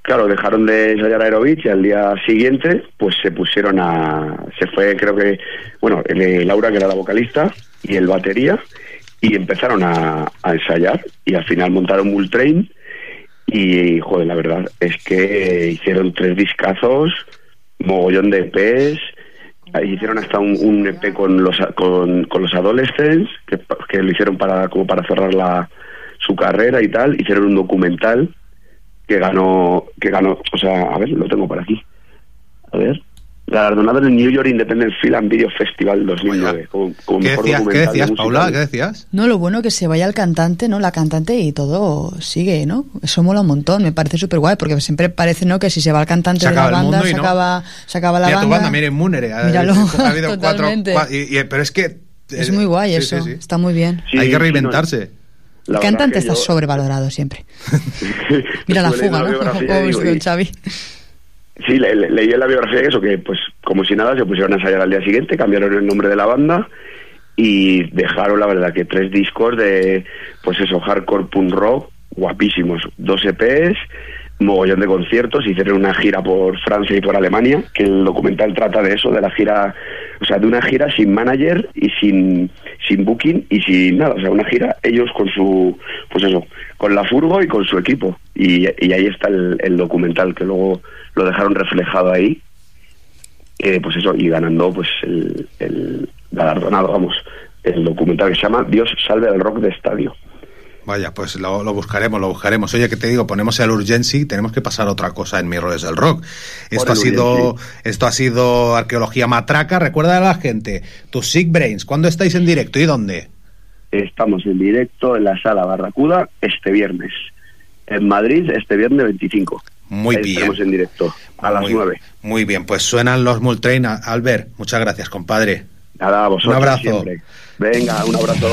Claro, dejaron de ensayar Aerobeach y al día siguiente pues se pusieron a... Se fue creo que, bueno, el- eh, Laura que era la vocalista y el batería y empezaron a, a ensayar y al final montaron Multrain y joder, la verdad es que hicieron tres discazos, mogollón de EPs, hicieron hasta un, EP con los con, con los adolescents que, que lo hicieron para como para cerrar la su carrera y tal, hicieron un documental que ganó que ganó, o sea, a ver, lo tengo por aquí. A ver, galardonado en el New York Independent Film and Video Festival 2009 como, como ¿Qué mejor decías, ¿qué decías musical. Paula? ¿Qué decías? No, lo bueno que se vaya el cantante, ¿no? La cantante y todo sigue, ¿no? Eso mola un montón, me parece súper guay, porque siempre parece, ¿no? Que si se va el cantante Se de la banda, se, no. acaba, se acaba la Mira tu banda. banda, miren Munere. ha- Míralo, ha habido cuatro, totalmente. cua- y- y- pero es que... Es muy guay sí, eso, sí, sí. está muy bien. Hay que reinventarse. El cantante está sobrevalorado siempre. Mira la fuga, ¿no? la Como digo, Xavi. Sí, le- le- leí en la biografía eso, que pues como si nada se pusieron a ensayar al día siguiente, cambiaron el nombre de la banda y dejaron la verdad que tres discos de pues eso, hardcore punk rock, guapísimos, dos EPs, mogollón de conciertos, hicieron una gira por Francia y por Alemania, que el documental trata de eso, de la gira, o sea, de una gira sin manager y sin, sin booking y sin nada, o sea, una gira ellos con su, pues eso, con la furgo y con su equipo. Y, ahí está el documental, que luego lo dejaron reflejado ahí, eh, pues eso, y ganando pues el, el galardonado, vamos, el documental que se llama Dios salve al rock de estadio. Vaya, pues lo, lo buscaremos, lo buscaremos. Oye, que te digo, ponemos el Urgency, tenemos que pasar a otra cosa en Mis Roles del Rock. Esto ha sido, Urgency. esto ha sido arqueología matraca. Recuerda a la gente, tus Sick Brains, ¿cuándo estáis en directo y dónde? Estamos en directo en la sala Barracuda este viernes. En Madrid este viernes 25. Muy Ahí bien. Estaremos en directo a las Muy- 9. Muy bien, pues suenan los Multrain. Albert, muchas gracias, compadre. Nada, a vosotros Un abrazo. siempre. Venga, un abrazo.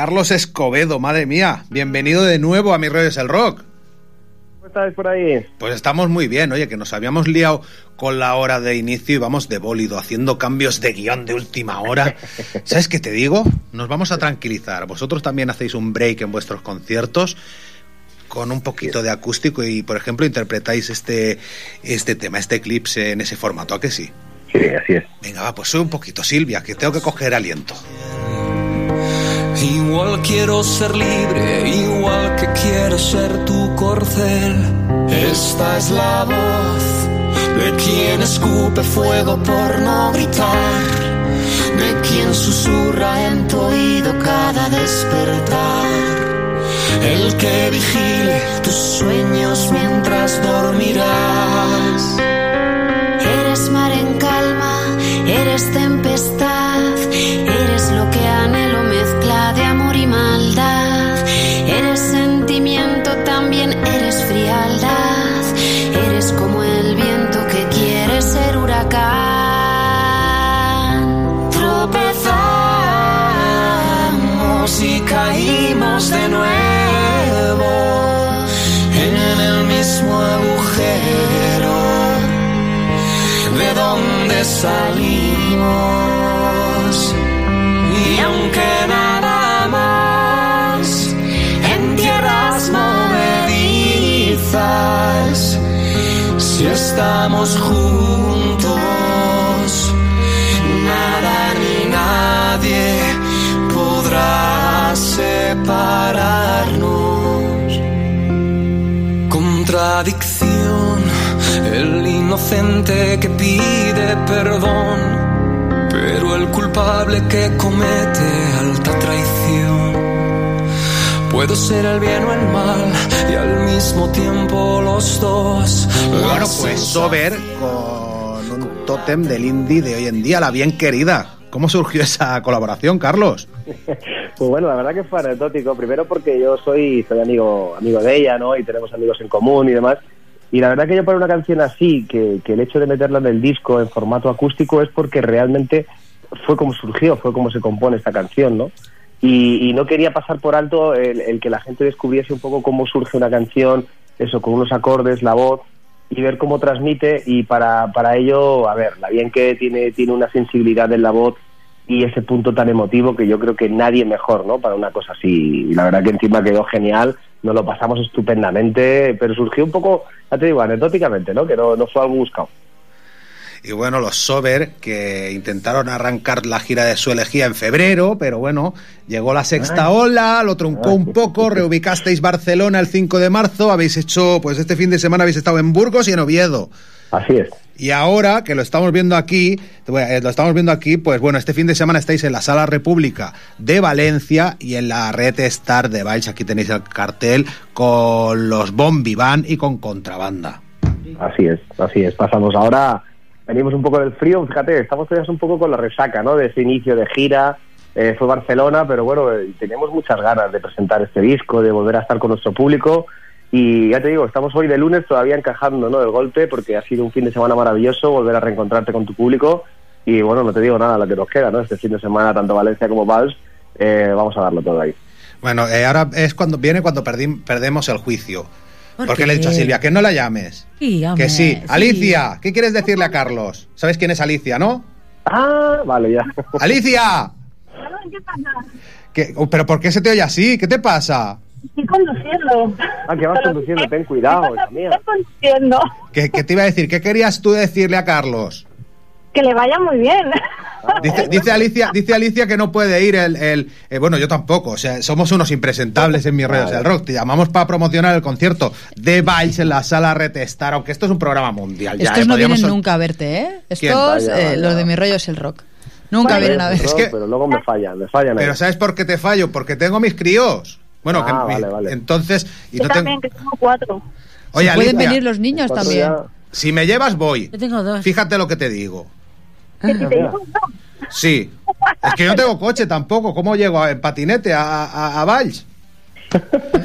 Carlos Escobedo, madre mía. Bienvenido de nuevo a Mis Rollos del Rock. estáis por ahí? Pues estamos muy bien, oye, que nos habíamos liado con la hora de inicio y vamos de bólido, haciendo cambios de guion de última hora. ¿Sabes qué te digo? Nos vamos a tranquilizar. Vosotros también hacéis un break en vuestros conciertos con un poquito de acústico y, por ejemplo, interpretáis este, este tema, este eclipse en ese formato, ¿a que sí? Sí, así es. Venga, va, pues soy un poquito, Silvia, que tengo que coger aliento. Igual quiero ser libre, igual que quiero ser tu corcel. Esta es la voz de quien escupe fuego por no gritar, de quien susurra en tu oído cada despertar. El que vigile tus sueños mientras dormirás. Eres mar en calma, eres tempestad, salimos. Y aunque nada más en tierras movedizas, si estamos juntos, inocente que pide perdón, pero el culpable que comete alta traición. Puedo ser el bien o el mal y al mismo tiempo los dos. Bueno, pues Sober con un tótem del indie de hoy en día, la bien querida. ¿Cómo surgió esa colaboración, Carlos? Pues bueno, la verdad que fue anecdótico. Primero porque yo soy, soy amigo, amigo de ella, ¿no? Y tenemos amigos en común y demás. Y la verdad que yo para una canción así, que, que el hecho de meterla en el disco en formato acústico es porque realmente fue como surgió, fue como se compone esta canción, ¿no? Y, no quería pasar por alto el, el que la gente descubriese un poco cómo surge una canción, eso, con unos acordes, la voz, y ver cómo transmite. Y para, para ello, a ver, la bien que tiene, tiene una sensibilidad en la voz y ese punto tan emotivo que yo creo que nadie mejor, ¿no? Para una cosa así. Y la verdad que encima quedó genial, nos lo pasamos estupendamente, pero surgió un poco, ya te digo, anecdóticamente, ¿no? Que no, no fue algo buscado. Y bueno, los Sober que intentaron arrancar la gira de su elegía en febrero, pero bueno, llegó la sexta Ay. ola, lo truncó un poco, reubicasteis Barcelona el 5 de marzo, habéis hecho, pues este fin de semana habéis estado en Burgos y en Oviedo. Así es. Y ahora que lo estamos viendo aquí, eh, lo estamos viendo aquí, pues bueno, este fin de semana estáis en la Sala República de Valencia y en la Red Star de Valls. Aquí tenéis el cartel con los Bombi Van y con Contrabanda. Así es, así es. Pasamos ahora, venimos un poco del frío, fíjate, estamos todavía un poco con la resaca, ¿no? De ese inicio de gira. Eh, fue Barcelona, pero bueno, eh, tenemos muchas ganas de presentar este disco, de volver a estar con nuestro público. Y ya te digo, estamos hoy de lunes todavía encajando, ¿no? El golpe, porque ha sido un fin de semana maravilloso, volver a reencontrarte con tu público. Y bueno, no te digo nada, lo que nos queda, ¿no? Este fin de semana, tanto Valencia como Vals, eh, vamos a darlo todo ahí. Bueno, eh, ahora es cuando viene cuando perdim- perdemos el juicio. ¿Por Porque qué? le he dicho a Silvia que no la llames. Sí, hombre, que sí. Alicia, ¿qué quieres decirle a Carlos? ¿Sabes quién es Alicia, no? Ah, vale, ya. ¡Alicia! ¿Qué pasa? ¿Qué- oh, ¿Pero por qué se te oye así? ¿Qué te pasa? Estoy conduciendo. Ah, que vas conduciendo, ten cuidado, hija mía. Estoy conduciendo. ¿Qué, qué te iba a decir? ¿Qué querías tú decirle a Carlos? Que le vaya muy bien. Dice, dice Alicia, dice Alicia que no puede ir el, el- eh, bueno, yo tampoco, o sea, somos unos impresentables en mis redes del rock. Te llamamos para promocionar el concierto de Valls en la sala Retestar, aunque esto es un programa mundial. ya, Estos eh, no podríamos vienen sol- nunca a verte, ¿eh? Estos, Vaya, eh, vaya. los de mi rollo es el rock. Nunca vienen a ver. pero- Es que- pero luego me fallan, me fallan. ahí. Pero ¿sabes por qué te fallo? Porque tengo mis críos. Bueno, Ah, que vale, vale. entonces y Yo no tengo- también, que tengo cuatro. Oye, Pueden Alicia, venir los niños Cuatro también. ya- si me llevas voy. Yo tengo dos. Fíjate lo que te digo. Que si te digo, no. Sí. Es que yo no tengo coche tampoco. ¿Cómo llego en patinete a, a, a Valls?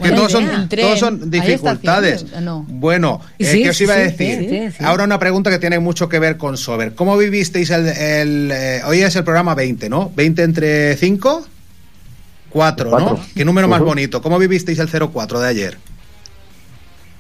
Que todos son, todos son tren. ¿Hay dificultades. No. Bueno, eh, Sí, ¿qué os iba a sí, decir? sí, sí, sí. Ahora una pregunta que tiene mucho que ver con Sober. ¿Cómo vivisteis el... el, eh, hoy es el programa 20, ¿no? ¿20 entre 5? 4, ¿no? Cuatro. ¿Qué número más bonito? ¿Cómo vivisteis el 04 de ayer?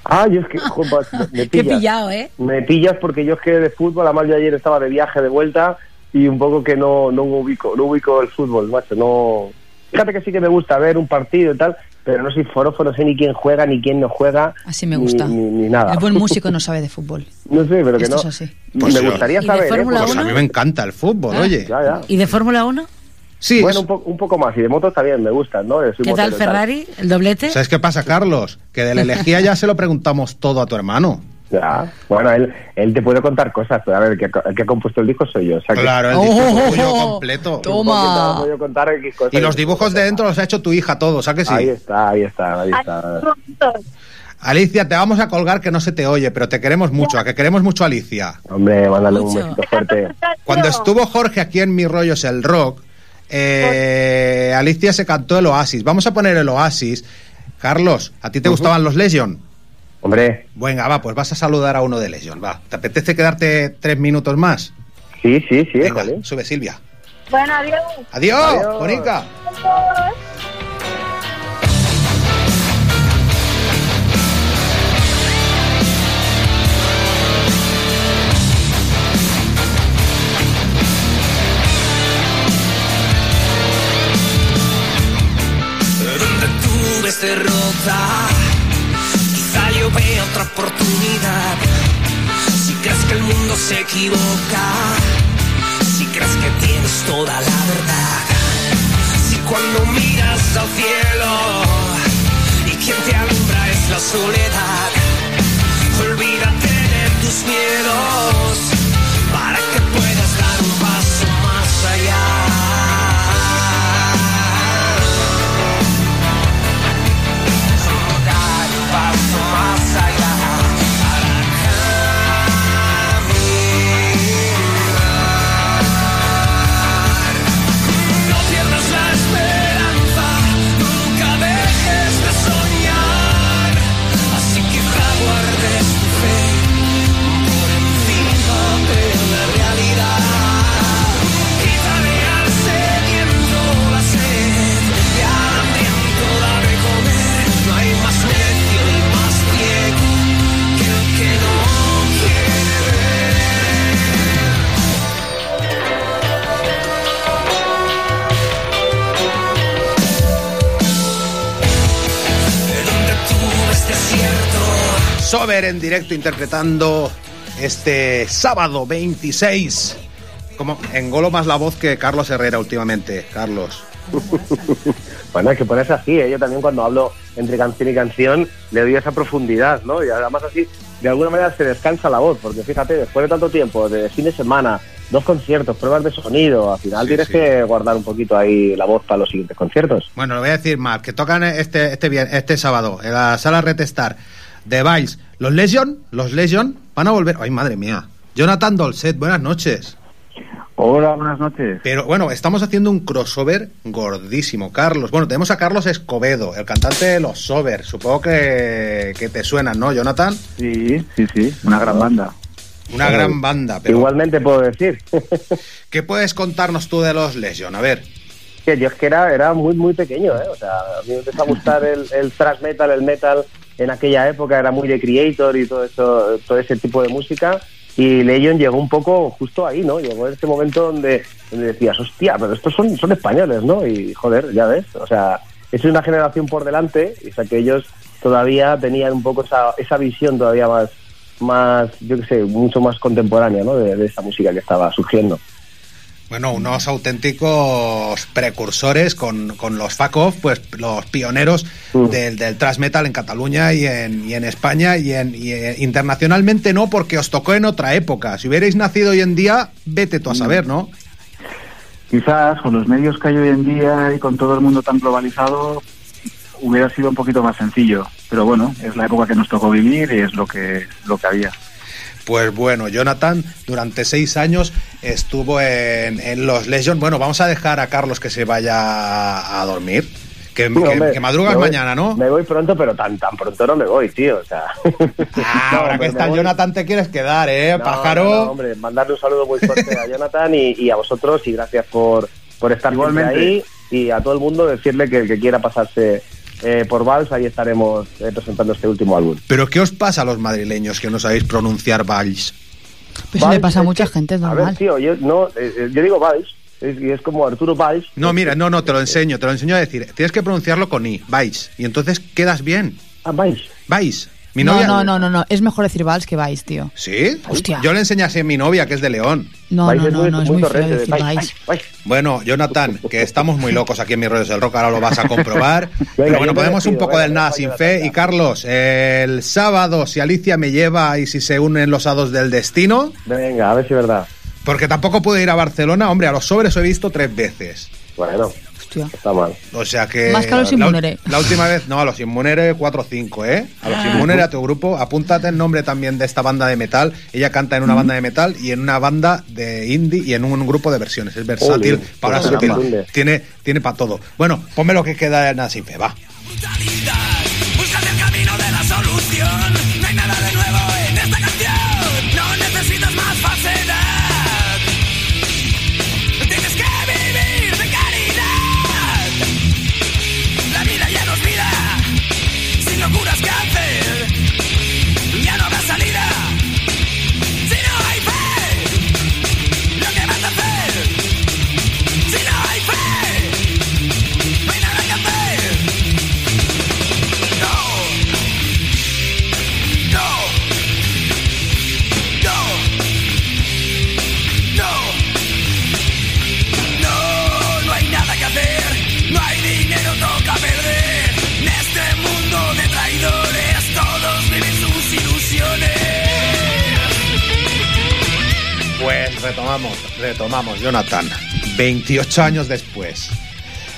Ah, yo es que, me, me Qué pillas. pillado, ¿eh? Me pillas porque yo es que de fútbol, además yo ayer estaba de viaje de vuelta y un poco que no, no ubico, no ubico el fútbol, macho, no... Fíjate que sí que me gusta ver un partido y tal, pero no soy forofo, no sé ni quién juega, ni quién no juega. Así me gusta. Ni, ni nada. El buen músico no sabe de fútbol. No sé, pero que Esto no. es así. Pues me gustaría ¿Y de saber, ¿eh? Pues a mí me encanta el fútbol, Ah. oye. Ya, ya. ¿Y de Fórmula 1? Sí, Bueno, es- un, po- un poco más. Y de motos también me gustan, ¿no? Soy ¿Qué tal Ferrari? ¿El doblete? ¿sabes qué pasa, Carlos? Que de la elegía ya se lo preguntamos todo a tu hermano. Ya. Bueno, él, él te puede contar cosas, pero a ver, el que, el que ha compuesto el disco soy yo. O sea que- Claro, el Oh, disco oh, tuyo oh, completo. Toma. Puedo contar cosas. Y los dibujos de dentro los ha hecho tu hija todos, ¿a que sí? Ahí está, ahí está, ahí está. Alicia, te vamos a colgar que no se te oye, pero te queremos mucho, a que queremos mucho a Alicia. Hombre, mándale un besito fuerte. Cuando estuvo Jorge aquí en Mi Rollo es el Rock, eh, Alicia se cantó el Oasis. Vamos a poner el Oasis. Carlos, ¿a ti te gustaban los Legion? Hombre, Venga, va, pues vas a saludar a uno de Legion, va. ¿Te apetece quedarte tres minutos más? sí, sí, sí, Venga, sube Silvia. Bueno, adiós. Adiós, Adiós. Bonica. donde derrota. Quizá yo vea otra oportunidad. Si crees que el mundo se equivoca, si crees que tienes toda la verdad, si cuando miras al cielo y quien te alumbra es la soledad, olvídate de tus miedos para que puedas dar un paso más allá. Sober en directo interpretando este sábado 26. Como engolo más la voz que Carlos Herrera últimamente, Carlos. Bueno, hay que ponerse así, ¿eh? yo también cuando hablo entre canción y canción le doy esa profundidad, ¿no? Y además así, de alguna manera se descansa la voz, porque fíjate, después de tanto tiempo, de fin de semana, dos conciertos, pruebas de sonido, al final Sí, tienes sí. que guardar un poquito ahí la voz para los siguientes conciertos. Bueno, lo voy a decir más, que tocan este, este, este sábado en la sala Retestar de Vice. Los Legion, los Legion van a volver. Ay, madre mía. Jonathan Dolcet, buenas noches. Hola, buenas noches. Pero bueno, estamos haciendo un crossover gordísimo, Carlos. Bueno, tenemos a Carlos Escobedo, el cantante de los Sober. Supongo que, que te suenan, ¿no, Jonathan? Sí, sí, sí, una gran banda. Una gran banda, pero Igualmente puedo decir ¿qué puedes contarnos tú de los Legion? A ver. que yo es que era, era muy, muy pequeño, ¿eh? O sea, a mí me empezó a gustar el, el thrash metal, el metal en aquella época, era muy de Creator y todo eso, todo ese tipo de música. Y Legion llegó un poco justo ahí, ¿no? Llegó ese momento donde, donde decías, hostia, pero estos son, son españoles, ¿no? Y joder, ya ves, o sea, es una generación por delante, y o sea que ellos todavía tenían un poco esa, esa visión todavía más, más, yo qué sé, mucho más contemporánea, ¿no? De, de esa música que estaba surgiendo. Bueno, unos auténticos precursores con, con los Off, pues los pioneros Mm. del, del thrash metal en Cataluña y en, y en España y, en, y, eh, internacionalmente no, porque os tocó en otra época. Si hubierais nacido hoy en día, vete tú a saber, ¿no? Quizás con los medios que hay hoy en día y con todo el mundo tan globalizado hubiera sido un poquito más sencillo. Pero bueno, es la época que nos tocó vivir y es lo que, lo que había. Pues bueno, Jonathan durante seis años estuvo en, en los Legion. Bueno, vamos a dejar a Carlos que se vaya a, dormir. Que, Sí, que- hombre, que madrugas voy- mañana, ¿no? Me voy pronto, pero tan tan pronto no me voy, tío. O sea. Ah, No, ahora que está. Jonathan te quieres quedar, ¿eh? No, Pájaro. no, no, hombre, mandarle un saludo muy fuerte a Jonathan y, y a vosotros y gracias por, por estar Igualmente. ahí y a todo el mundo decirle que el que quiera pasarse eh, por Vals, ahí estaremos eh, presentando este último álbum. Pero ¿qué os pasa a los madrileños que no sabéis pronunciar Valls? Pues le pasa a mucha gente, es A ver, normal. tío, yo, no, eh, yo digo Vals, es, y es como Arturo Valls. No, mira, no, no, te lo enseño, te lo enseño a decir. Tienes que pronunciarlo con I, Vais. Y entonces quedas bien. Ah, Vais. Vais. Mi No, novia. no, no, no, no. Es mejor decir Vals que vais, tío. ¿Sí? Hostia. Yo le enseñé así a mi novia, que es de León. No, no, no, no, es muy feo decir vais. Bueno, Jonathan, que estamos muy locos aquí en Mis Rollos del Rock, ahora lo vas a comprobar. Pero bueno, podemos un poco del nada sin fe. Y Carlos, el sábado, si Alicia me lleva y si se unen los hados del destino, Venga, a ver si es verdad. porque tampoco puedo ir a Barcelona, hombre, a los sobres he visto tres veces. Bueno, Hostia. está mal. O sea que. Más que a los la- Inmunere. La, última vez, no, a los Inmunere 4 o 5, ¿eh? A los Ah. Inmunere, a tu grupo, apúntate el nombre también de esta banda de metal. Ella canta en una banda de metal y en una banda de indie y en un, grupo de versiones. Es versátil, Ole, para pues caramba. Tiene, tiene para todo. Bueno, ponme lo que queda de nada sin fe, va. Retomamos, retomamos, Jonathan. 28 años después.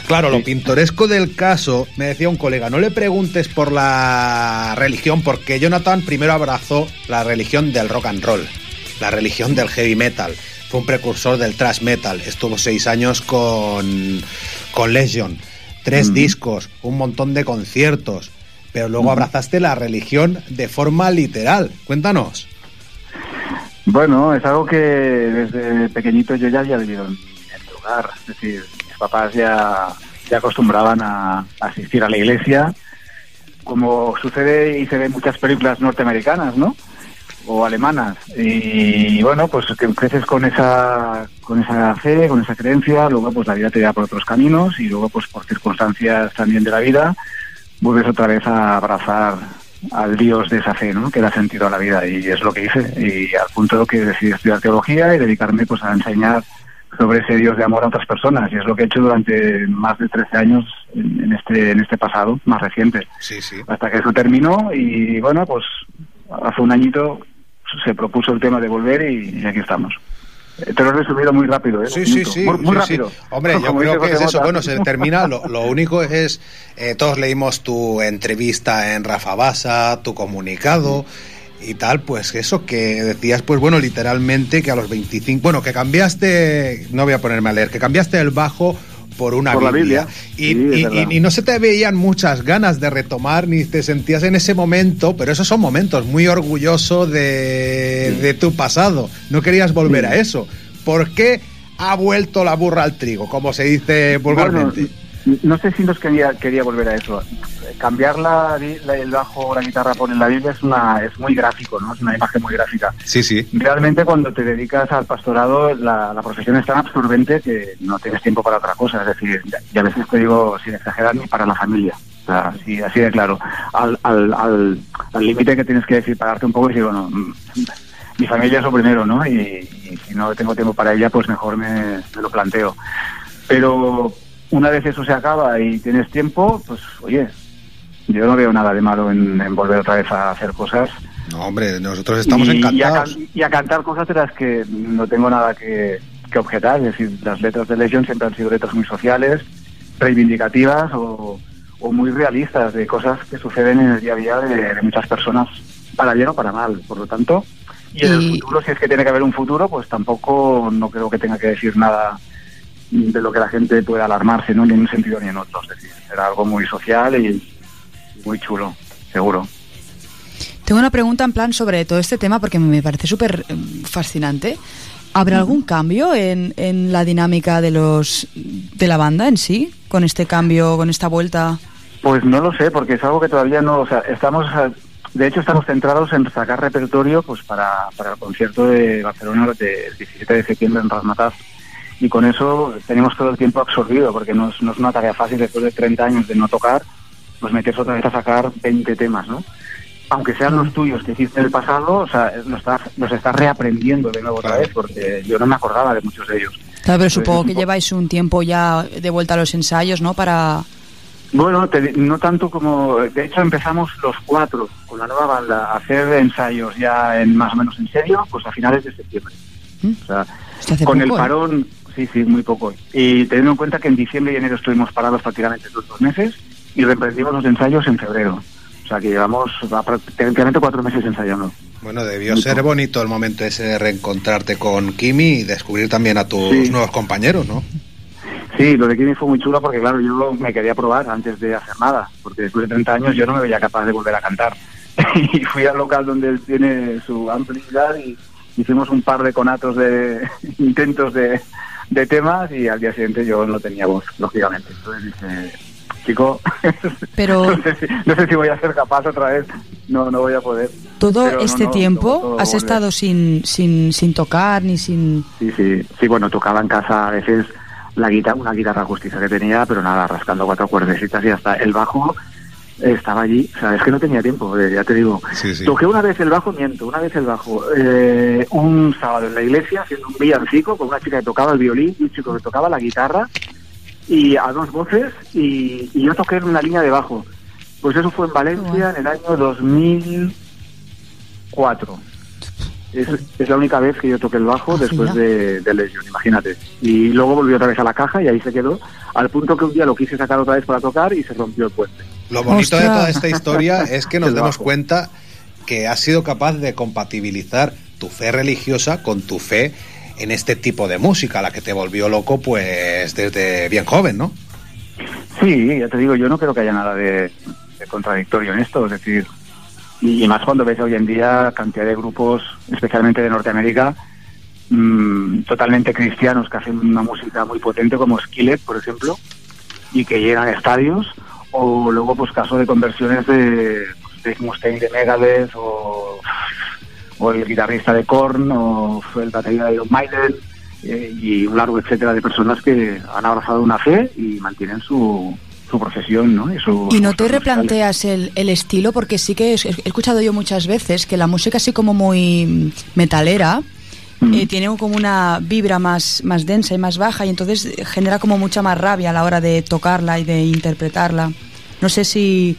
Claro, lo pintoresco del caso, me decía un colega, no le preguntes por la religión, porque Jonathan primero abrazó la religión del rock and roll, la religión del heavy metal. Fue un precursor del thrash metal. Estuvo seis años con, con Legion, tres discos, un montón de conciertos. Pero luego abrazaste la religión de forma literal. Cuéntanos. Bueno, es algo que desde pequeñito yo ya había vivido en, mi hogar. Es decir, mis papás ya, ya acostumbraban a, a asistir a la iglesia, como sucede y se ve en muchas películas norteamericanas, ¿no? O alemanas. Y, bueno, pues que creces con esa, con esa fe, con esa creencia, luego pues la vida te da por otros caminos y luego pues por circunstancias también de la vida vuelves otra vez a abrazar al Dios de esa fe, ¿no? Que da sentido a la vida y es lo que hice y al punto que decidí estudiar teología y dedicarme pues a enseñar sobre ese Dios de amor a otras personas y es lo que he hecho durante más de 13 años en, este en este pasado más reciente Sí, sí. hasta que eso terminó y bueno pues hace un añito se propuso el tema de volver y, y aquí estamos te lo he resumido muy rápido ¿eh? Sí, sí, sí. muy, muy sí, rápido sí. Hombre, yo Como creo que es eso. Bueno, se termina. Lo, lo único es. eh, todos leímos tu entrevista en Rafa Basa, tu comunicado y tal. Pues eso que decías, pues bueno, literalmente que a los 25. Bueno, que cambiaste. No voy a ponerme a leer. Que cambiaste el bajo por una Por la Biblia. Y, Sí, es y- verdad. y- y no se te veían muchas ganas de retomar, ni te sentías en ese momento, pero esos son momentos muy orgulloso de, de tu pasado. No querías volver a eso. ¿Por qué ha vuelto la burra al trigo, como se dice vulgarmente? Bueno, no sé si nos quería, quería volver a eso. Cambiar la, la- el bajo o la guitarra por en la Biblia es, una, es muy gráfico, ¿no? Es una imagen muy gráfica. sí, sí. Realmente cuando te dedicas al pastorado, la, la profesión es tan absorbente que no tienes tiempo para otra cosa. Es decir, y a veces te digo, sin exagerar, ni para la familia. O sea, así, así de claro. Al al- al- al límite que tienes que decir, pagarte un poco y decir, bueno, mm, mi familia es lo primero, ¿no? Y, y si no tengo tiempo para ella, pues mejor me, me lo planteo. Pero una vez eso se acaba y tienes tiempo, pues oye, yo no veo nada de malo en, en volver otra vez a hacer cosas. No, hombre, nosotros estamos y, y a, encantados. y a cantar cosas de las que no tengo nada que, que objetar. Es decir, las letras de Legion siempre han sido letras muy sociales, reivindicativas o, o muy realistas de cosas que suceden en el día a día de, de muchas personas, para bien o para mal. Por lo tanto, y en el futuro, si es que tiene que haber un futuro, pues tampoco no creo que tenga que decir nada de lo que la gente pueda alarmarse, ¿no? ni en un sentido ni en otro. Es decir, será algo muy social y muy chulo, seguro. Tengo una pregunta en plan sobre todo este tema porque me parece súper eh, fascinante. ¿Habrá algún cambio en, en la dinámica de los de la banda en sí? Con este cambio, con esta vuelta. Pues no lo sé, porque es algo que todavía no, o sea, estamos, de hecho estamos centrados en sacar repertorio pues para, para el concierto de Barcelona del 17 de septiembre en Razmataz. Y con eso tenemos todo el tiempo absorbido, porque no es, no es una tarea fácil después de 30 años de no tocar, pues meterse otra vez a sacar 20 temas, ¿no? Aunque sean los tuyos que hiciste en el pasado, o sea, los estás, los estás reaprendiendo de nuevo otra vez, porque yo no me acordaba de muchos de ellos. Claro, pero Entonces, supongo que lleváis un tiempo ya de vuelta a los ensayos, ¿no? Para... Bueno, te- no tanto como... De hecho, empezamos los cuatro con la nueva banda a hacer ensayos ya en más o menos en serio, pues a finales de septiembre. O sea, con poco, el ¿eh? parón, sí, sí, muy poco. Y teniendo en cuenta que en diciembre y enero estuvimos parados prácticamente los dos meses y reemprendimos los ensayos en febrero. O sea, que llevamos va, prácticamente cuatro meses ensayando. Bueno, debió ser bonito el momento ese de reencontrarte con Kimi y descubrir también a tus Sí. nuevos compañeros, ¿no? Sí, lo de Kimi fue muy chulo porque, claro, yo me quería probar antes de hacer nada, porque después de 30 años yo no me veía capaz de volver a cantar. y fui al local donde él tiene su amplicidad y hicimos un par de conatos de intentos de, de temas y al día siguiente yo no tenía voz, lógicamente. Entonces dije, chico, Pero no, sé si, no sé si voy a ser capaz otra vez, no, no voy a poder. todo Pero este no, tiempo todo- has volver. estado sin, sin, sin tocar ni sin... Sí, sí, sí, bueno, tocaba en casa a veces la guitarra, una guitarra acústica que tenía, pero nada, rascando cuatro cuerdecitas y hasta el bajo estaba allí, o sea, es que no tenía tiempo, eh, ya te digo. Toqué una vez el bajo, miento, una vez el bajo, eh, un sábado en la iglesia haciendo un villancico con una chica que tocaba el violín y un chico que tocaba la guitarra y a dos voces y, y yo toqué en una línea de bajo. Pues eso fue en Valencia en el año 2004. Es, es la única vez que yo toqué el bajo después de, de Legion, imagínate. Y luego volví otra vez a la caja y ahí se quedó, al punto que un día lo quise sacar otra vez para tocar y se rompió el puente. Lo bonito de toda esta historia es que nos demos cuenta que has sido capaz de compatibilizar tu fe religiosa con tu fe en este tipo de música, la que te volvió loco pues desde bien joven, ¿no? Sí, ya te digo, yo no creo que haya nada de, de contradictorio en esto, es decir, y, más cuando ves hoy en día cantidad de grupos, especialmente de Norteamérica, mm, totalmente cristianos que hacen una música muy potente como Skillet, por ejemplo, y que llenan estadios, o luego pues caso de conversiones de pues, Dave Mustaine de Megadeth, o, o el guitarrista de Korn, o el batería de Iron Maiden, eh, y un largo etcétera de personas que han abrazado una fe y mantienen su, su profesión, ¿no? Y, su, ¿Y no te replanteas el, el estilo? Porque sí que he he escuchado yo muchas veces que la música así como muy mm, metalera eh, tiene como una vibra más, más densa y más baja y entonces genera como mucha más rabia a la hora de tocarla y de interpretarla. No sé si...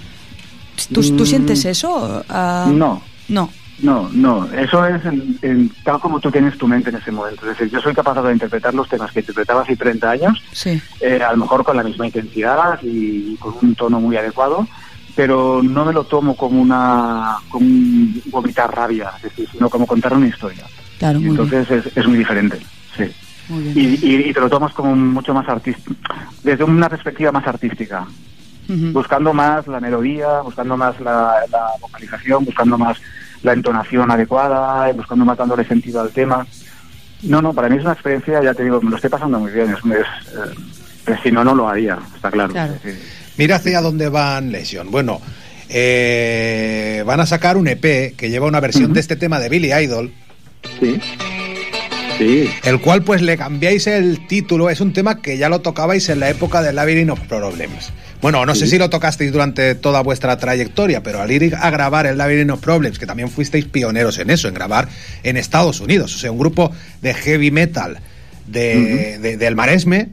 ¿Tú, tú Mm, sientes eso? Ah, No. No. No, no, eso es en- en tal como tú tienes tu mente en ese momento. Es decir, yo soy capaz de interpretar los temas que interpretaba hace 30 años, Sí. eh, a lo mejor con la misma intensidad y con un tono muy adecuado, pero no me lo tomo como una como un vomitar rabia, es decir, sino como contar una historia. Claro, bien. entonces es, es muy diferente, sí. Muy bien. Y, y- y te lo tomas como mucho más artístico, desde una perspectiva más artística, buscando más la melodía, buscando más la, la vocalización, buscando más la entonación adecuada, buscando más dándole sentido al tema. No, no, para mí es una experiencia, ya te digo, me lo estoy pasando muy bien. Es, es, eh, si no, no lo haría, está claro. Es decir, Mira hacia dónde van Legion. Bueno, eh, van a sacar un EP que lleva una versión de este tema de Billy Idol. Sí. Sí. El cual pues le cambiáis el título. Es un tema que ya lo tocabais en la época del Labyrinth of Problems. Bueno, no sé si lo tocasteis durante toda vuestra trayectoria, pero al ir a grabar el Labyrinth of Problems, que también fuisteis pioneros en eso, en grabar en Estados Unidos, o sea, un grupo de heavy metal de, de- del Maresme,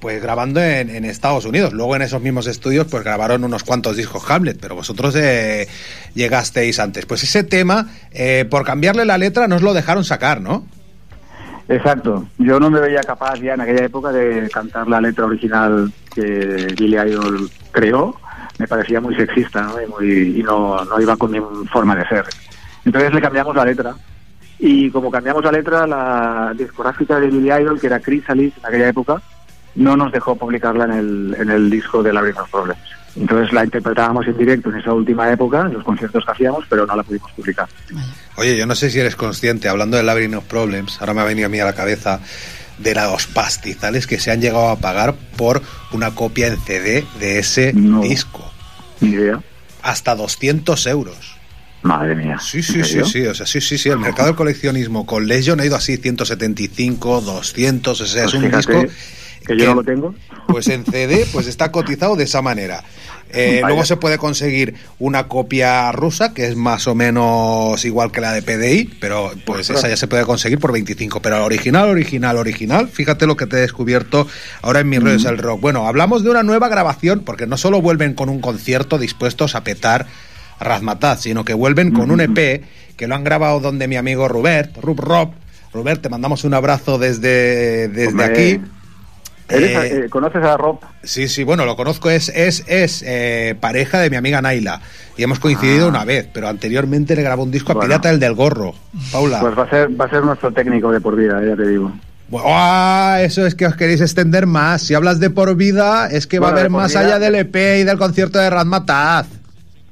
pues grabando en, en Estados Unidos. Luego en esos mismos estudios pues grabaron unos cuantos discos Hamlet, pero vosotros eh, llegasteis antes. Pues ese tema, eh, por cambiarle la letra, nos lo dejaron sacar, ¿no? Exacto. Yo no me veía capaz ya en aquella época de cantar la letra original que Billy Idol creó. Me parecía muy sexista ¿no? y, muy- y no, no iba con mi forma de ser. Entonces le cambiamos la letra. Y como cambiamos la letra, la discográfica de Billy Idol, que era Chrysalis en aquella época, no nos dejó publicarla en el, en el disco de Labyrinth of Problems. Entonces la interpretábamos en directo en esa última época, en los conciertos que hacíamos, pero no la pudimos publicar. Oye, yo no sé si eres consciente, hablando del Labyrinth of Problems, ahora me ha venido a mí a la cabeza, de los pastizales que se han llegado a pagar por una copia en CD de ese disco. Ni idea. Hasta 200 euros. Madre mía. Sí, ¿En sí, sí, sí, o sea, sí, sí, sí, el mercado del coleccionismo con Legion ha ido así 175, 200, o sea, Pues es un fíjate disco que yo no lo tengo. Pues en CD pues está cotizado de esa manera. Eh, luego se puede conseguir una copia rusa que es más o menos igual que la de PDI, pero pues esa ya se puede conseguir por 25. Pero la original, original, original, fíjate lo que te he descubierto ahora en mi rollo es el rock. Bueno, hablamos de una nueva grabación porque no solo vuelven con un concierto dispuestos a petar Razmataz, sino que vuelven con un EP que lo han grabado donde mi amigo Rubert, Rub Rob. Rubert, te mandamos un abrazo desde, desde Hombre, aquí. ¿Eres, Eh, eh, ¿Conoces a Rob? Sí, sí, bueno, lo conozco, es, es, es eh, pareja de mi amiga Naila. Y hemos coincidido Ah. una vez, pero anteriormente le grabó un disco a. Pirata el del Gorro. Paula. Pues va a ser, va a ser nuestro técnico de por vida, ya te digo. ¡Buah! Eso es que os queréis extender más. Si hablas de por vida, es que va a haber más vida- allá del EP y del concierto de Razmataz.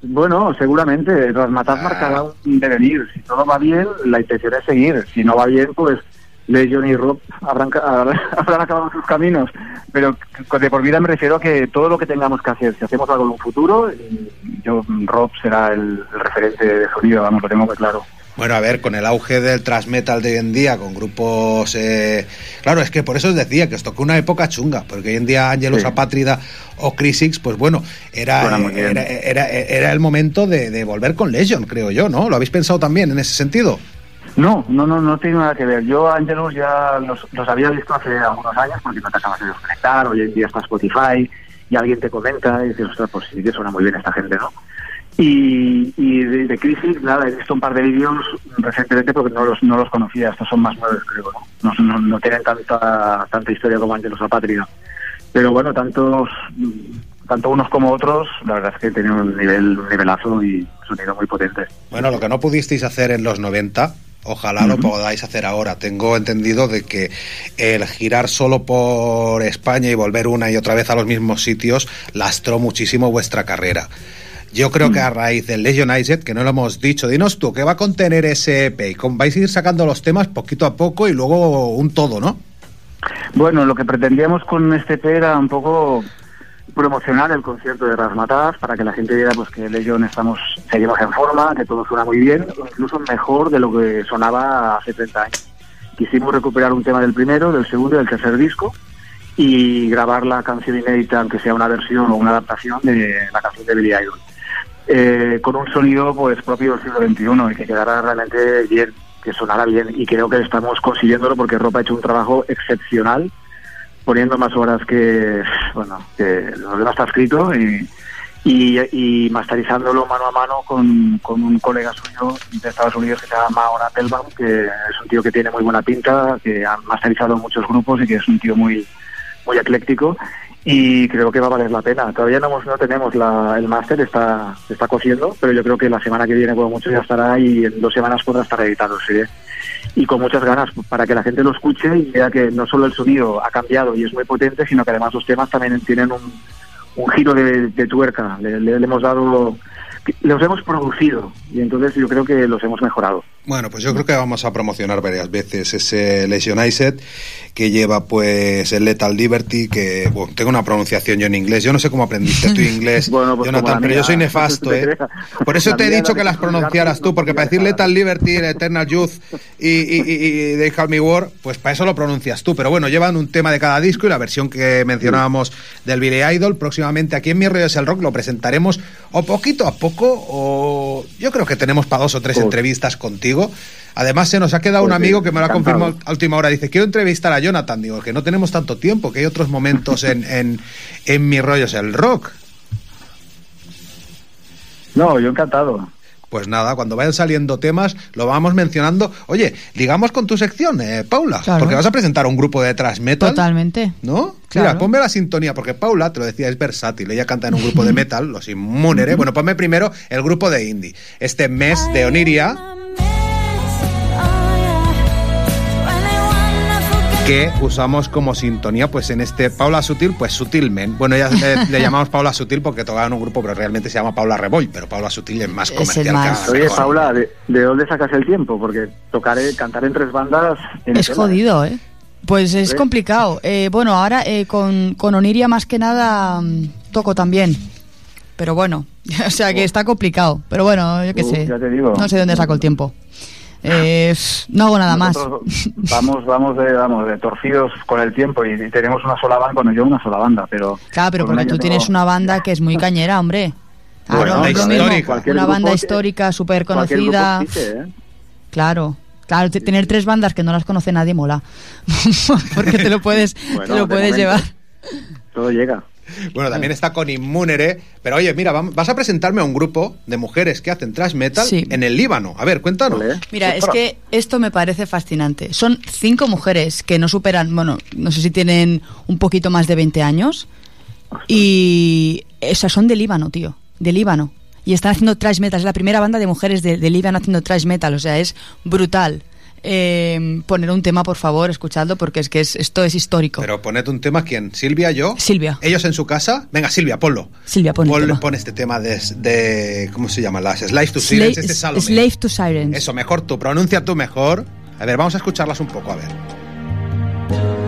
Bueno, seguramente. Rasmataz Ah. marcará un devenir. Si todo va bien, la intención es seguir. Si no va bien, pues Legion y Rob habrán, habrán, acabado sus caminos. Pero de por vida me refiero a que todo lo que tengamos que hacer, si hacemos algo en un futuro, yo Rob será el, el referente de sonido, vamos, lo tengo muy claro. Bueno, a ver, con el auge del thrash metal de hoy en día, con grupos... eh, Claro, es que por eso os decía que os tocó una época chunga, porque hoy en día Angelus Sí. Apátrida o Crisix, pues bueno, era, era, era, era el momento de, de volver con Legion, creo yo, ¿no? ¿Lo habéis pensado también en ese sentido? No, no, no, no tiene nada que ver. Yo a Angelus ya los, los había visto hace algunos años porque no te acabas de desconectar, hoy en día está Spotify y alguien te comenta y dices, ostras, pues sí que suena muy bien esta gente, ¿no? Y, y de, de Crisis, nada, he visto un par de vídeos recientemente porque no los, no los conocía, estos son más nuevos, creo, ¿no? No, no, no tienen tanta, tanta historia como Angelus Apátrida. Pero bueno, tantos, tanto unos como otros, la verdad es que tienen un nivel, un nivelazo y sonido muy potente. Bueno, lo que no pudisteis hacer en los 90, ojalá lo podáis hacer ahora. Tengo entendido de que el girar solo por España y volver una y otra vez a los mismos sitios lastró muchísimo vuestra carrera. Yo creo que a raíz del Legionized, que no lo hemos dicho, dinos tú, ¿qué va a contener ese EP? Y con- vais a ir sacando los temas poquito a poco y luego un todo, ¿no? Bueno, lo que pretendíamos con este EP era un poco promocionar el concierto de Rasmataz para que la gente viera pues que Legion estamos seguimos en forma, que todo suena muy bien, incluso mejor de lo que sonaba hace 30 años. Quisimos recuperar un tema del primero, del segundo y del tercer disco y grabar la canción inédita, aunque sea una versión o una adaptación de la canción de Billy Idol. Eh, con un sonido pues propio del siglo XXI y que quedara realmente bien, que sonara bien y creo que estamos consiguiéndolo porque Ropa ha hecho un trabajo excepcional poniendo más horas que bueno que lo demás está escrito y, y, y masterizándolo mano a mano con, con un colega suyo de Estados Unidos que se llama Maor Applebaum que es un tío que tiene muy buena pinta que ha masterizado muchos grupos y que es un tío muy muy ecléctico y creo que va a valer la pena. Todavía no, hemos- no tenemos la, el máster, está, está cosiendo, pero yo creo que la semana que viene, como mucho, ya estará y en dos semanas podrá estar editado el CD. Y con muchas ganas para que la gente lo escuche y vea que no solo el sonido ha cambiado y es muy potente, sino que además los temas también tienen un, un giro de, de tuerca. Le- le hemos dado, los hemos producido y entonces yo creo que los hemos mejorado. Bueno, pues yo creo que vamos a promocionar varias veces ese Legionized que lleva pues el Lethal Liberty, que bueno, tengo una pronunciación yo en inglés. Yo no sé cómo aprendiste tú inglés, Bueno, pues Jonathan, pero mía, yo soy nefasto, ¿eh? Por eso te he dicho la que las pronunciaras tú, porque para decir Lethal Liberty, Eternal Youth y, y, y, y They Call Me War, pues para eso lo pronuncias tú. Pero bueno, llevan un tema de cada disco y la versión que mencionábamos del Billy Idol, próximamente aquí en Mi Rollo es el Rock lo presentaremos o poquito a poco o yo creo que tenemos para dos o tres entrevistas contigo. Además, se nos ha quedado un Pues amigo que me lo ha confirmado a última hora. Dice, quiero entrevistar a Jonathan. Digo, que no tenemos tanto tiempo, que hay otros momentos en, en, en mi rollo es el rock. No, yo encantado. Pues nada, cuando vayan saliendo temas, lo vamos mencionando. Oye, digamos con tu sección, eh, Paula, Claro. porque vas a presentar un grupo de thrash metal. Totalmente. ¿No? Claro. Mira, ponme la sintonía, porque Paula, te lo decía, es versátil. Ella canta en un grupo de metal, los Inmunere. Bueno, ponme primero el grupo de indie. Este mes de Oniria, que usamos como sintonía pues en este Paula Sutil, pues Sutilmen. Bueno, ya le, le llamamos Paula Sutil porque tocaba en un grupo, pero realmente se llama Paula Reboy, pero Paula Sutil es más Es el comercial. que más- a- Oye, mejor. Paula, ¿de, de dónde sacas el tiempo? Porque tocar, eh, cantar en tres bandas... Es ¿eh? jodido, ¿eh? Pues es ¿Eh? complicado. Eh, bueno, ahora eh, con, con Oniria más que nada mm, toco también. Pero bueno, o sea que está complicado. Pero bueno, yo qué Uh, sé. ya te digo. No sé dónde saco el tiempo. Eh, no hago nada más. Vamos, vamos de, vamos de torcidos con el tiempo y, y tenemos una sola banda, bueno, yo una sola banda, pero... Claro, pero porque tú tienes tengo- una banda que es muy cañera, hombre. Bueno, no mismo. cualquier Una banda histórica, súper conocida. ¿eh? Claro. Claro, te- tener tres bandas que no las conoce nadie mola. Porque te lo puedes, Bueno, te lo de puedes momento. llevar. Todo llega. Bueno, también está con Inmunere. Pero oye, mira, vas a presentarme a un grupo de mujeres que hacen thrash metal Sí. en el Líbano. A ver, cuéntanos. Mira, es que esto me parece fascinante. Son cinco mujeres que no superan, bueno, no sé si tienen un poquito más de 20 años. Y esas son de Líbano, tío. De Líbano. Y están haciendo thrash metal. Es la primera banda de mujeres de, de Líbano haciendo thrash metal. O sea, es brutal. Eh, poner un tema, por favor, escuchadlo, porque es que es- esto es histórico. Pero poned un tema, ¿quién? ¿Silvia, yo? Silvia. ¿Ellos en su casa? Venga, Silvia, ponlo. Silvia, pon el Pon, pon este tema de, de- ¿Cómo se llama? Las Slave to Slave, Silence. Este es. Slave to Sirens. Eso, mejor tú, pronuncia tú mejor. A ver, vamos a escucharlas un poco, a ver.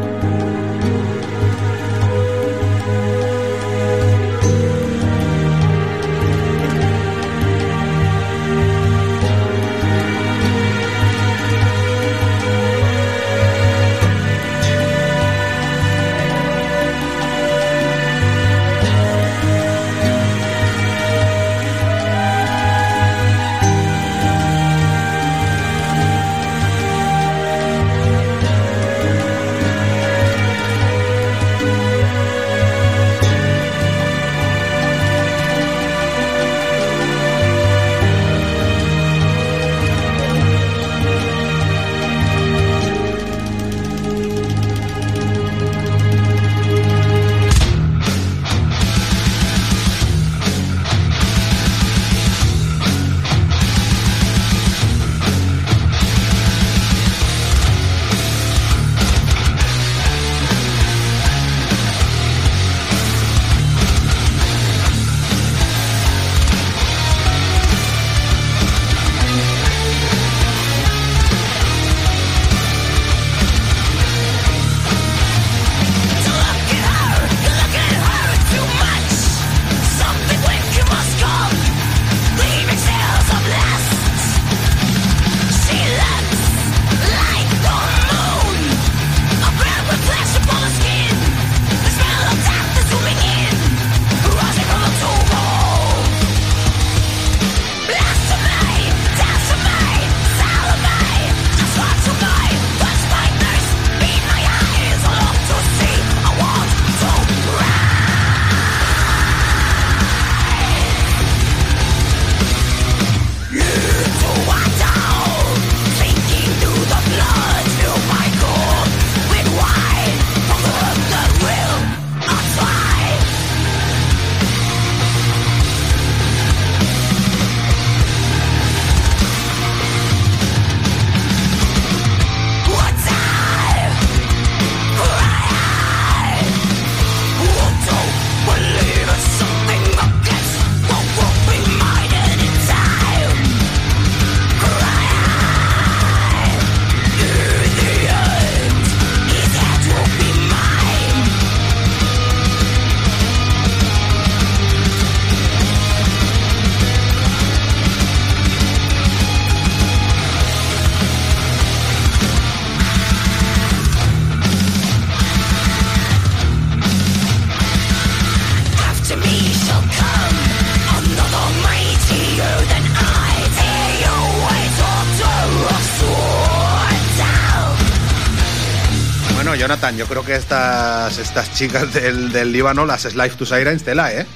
Yo creo que estas, estas chicas del, del Líbano, las Slave to Sirens, tela, ¿eh?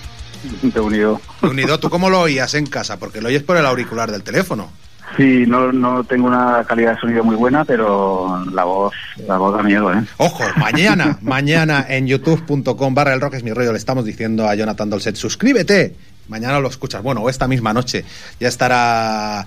Te unido. Unido, ¿tú cómo lo oías en casa? Porque lo oyes por el auricular del teléfono. Sí, no, no tengo una calidad de sonido muy buena, pero la voz, la voz da miedo, ¿eh? Ojo, mañana, mañana en youtube.com barra el rock es mi rollo, le estamos diciendo a Jonathan Dolcet, suscríbete. Mañana lo escuchas, bueno, o esta misma noche ya estará,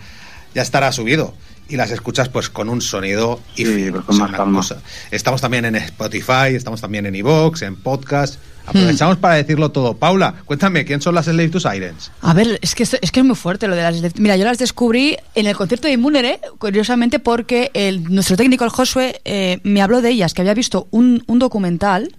ya estará subido. Y las escuchas pues con un sonido y Sí, pues con más una calma. cosa. Estamos también en Spotify, estamos también en iVoox, en podcast. Hmm. Aprovechamos para decirlo todo. Paula, cuéntame, ¿quién son las Slave to Sirens? A ver, es que, esto- es que es muy fuerte lo de las... Mira, yo las descubrí en el concierto de Inmunere, curiosamente porque el, nuestro técnico, el Josué, eh, me habló de ellas, que había visto un, un documental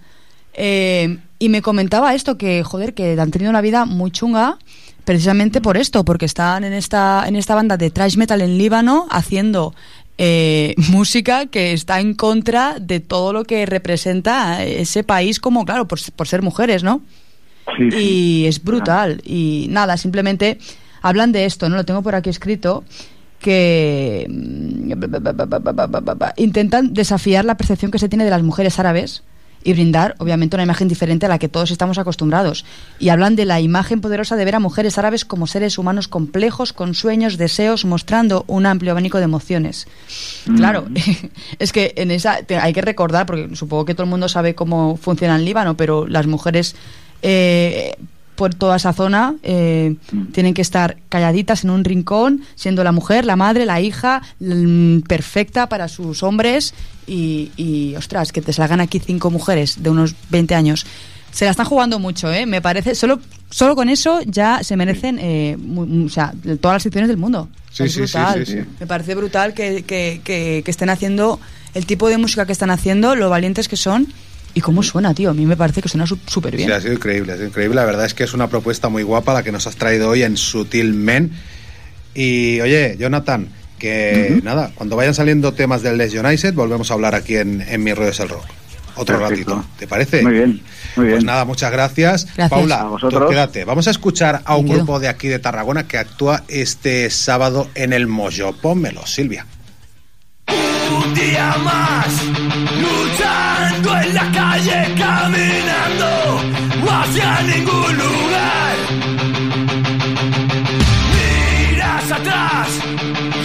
eh, y me comentaba esto, que, joder, que han tenido una vida muy chunga precisamente por esto, porque están en esta, en esta banda de thrash metal en Líbano haciendo eh, música que está en contra de todo lo que representa ese país como, claro, por, por ser mujeres, ¿no? Sí, sí. y es brutal. Y nada, simplemente hablan de esto, ¿no? Lo tengo por aquí escrito que mm, intentan desafiar la percepción que se tiene de las mujeres árabes y brindar, obviamente, una imagen diferente a la que todos estamos acostumbrados. Y hablan de la imagen poderosa de ver a mujeres árabes como seres humanos complejos, con sueños, deseos, mostrando un amplio abanico de emociones. Claro, es que en esa te- hay que recordar, porque supongo que todo el mundo sabe cómo funciona en Líbano, pero las mujeres eh, por toda esa zona eh, tienen que estar calladitas en un rincón, siendo la mujer, la madre, la hija, mm, perfecta para sus hombres y, y, ostras, que te salgan aquí cinco mujeres de unos 20 años. Se la están jugando mucho, ¿eh? Me parece, solo, solo con eso ya se merecen eh, o sea, todas las secciones del mundo. Sí, es brutal. sí, sí. Me parece brutal que, que- que- que estén haciendo el tipo de música que están haciendo, lo valientes que son y cómo suena, tío. A mí me parece que suena su- súper bien. Sí, ha sido increíble, ha sido increíble. La verdad es que es una propuesta muy guapa la que nos has traído hoy en Sutil Men. Y oye, Jonathan, que nada, cuando vayan saliendo temas del Les United, volvemos a hablar aquí en, en Mi Rollo es el Rock. Otro Perfecto. ratito, ¿te parece? Muy bien, muy bien. Pues nada, muchas gracias. Gracias. Paula, A tú vosotros. quédate. Vamos a escuchar a un grupo de aquí de Tarragona que actúa este sábado en el Mojo. Pónmelo, Silvia. Día más, luchando en la calle, caminando hacia ningún lugar. Miras atrás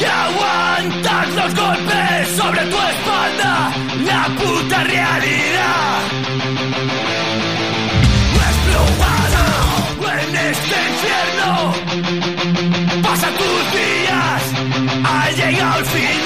y aguantas los golpes sobre tu espalda, la puta realidad. Desplomado en este infierno, pasan tus días, ha llegado el final.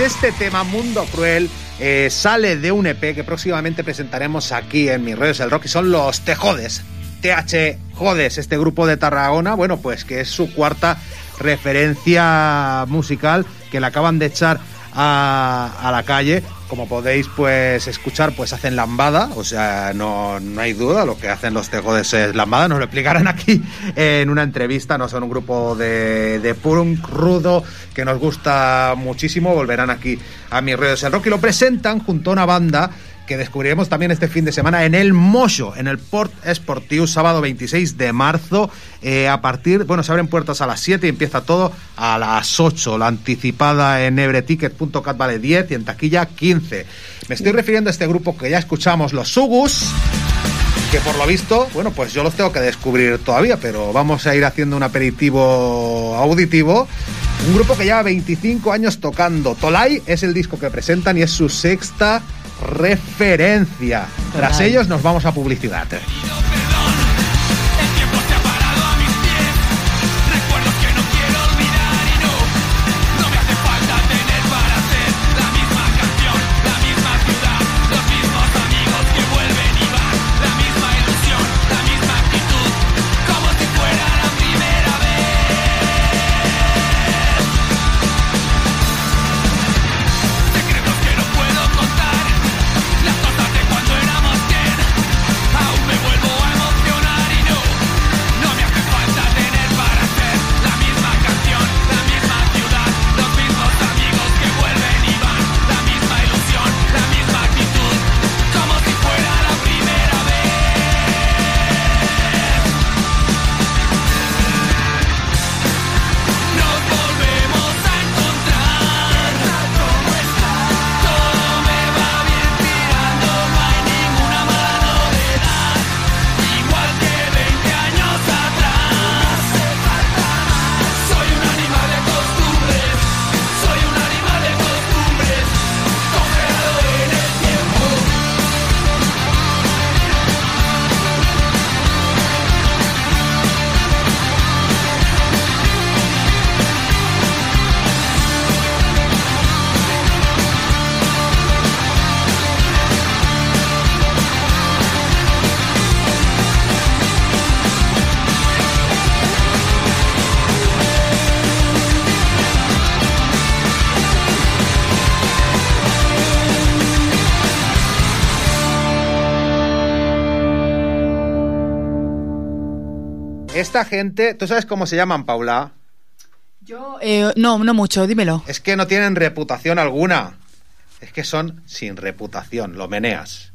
Este tema, Mundo Cruel, eh, sale de un EP que próximamente presentaremos aquí en Mis Redes el Rock, y son los Tejodes. TH Jodes, este grupo de Tarragona, bueno, pues que es su cuarta referencia musical que le acaban de echar a la calle. Como podéis pues escuchar, pues hacen lambada, o sea, no, no hay duda, lo que hacen los tejodes es lambada, nos lo explicarán aquí en una entrevista, no son un grupo de, de punk rudo que nos gusta muchísimo, volverán aquí a mis redes. El rock y lo presentan junto a una banda que descubriremos también este fin de semana en el Mocho, en el Port Sportiu, sábado 26 de marzo, eh, a partir, bueno, se abren puertas a las 7 y empieza todo a las 8, la anticipada en ebreticket.cat vale 10 y en taquilla 15. Me estoy refiriendo a este grupo que ya escuchamos, los Sugus, que por lo visto, bueno, pues yo los tengo que descubrir todavía, pero vamos a ir haciendo un aperitivo auditivo. Un grupo que lleva 25 años tocando. Tolai es el disco que presentan y es su sexta referencia. Tras ellos nos vamos a publicidad. Esta gente, ¿tú sabes cómo se llaman, Paula? Yo, eh, no, no mucho, dímelo. Es que no tienen reputación alguna. Es que son sin reputación, lo meneas.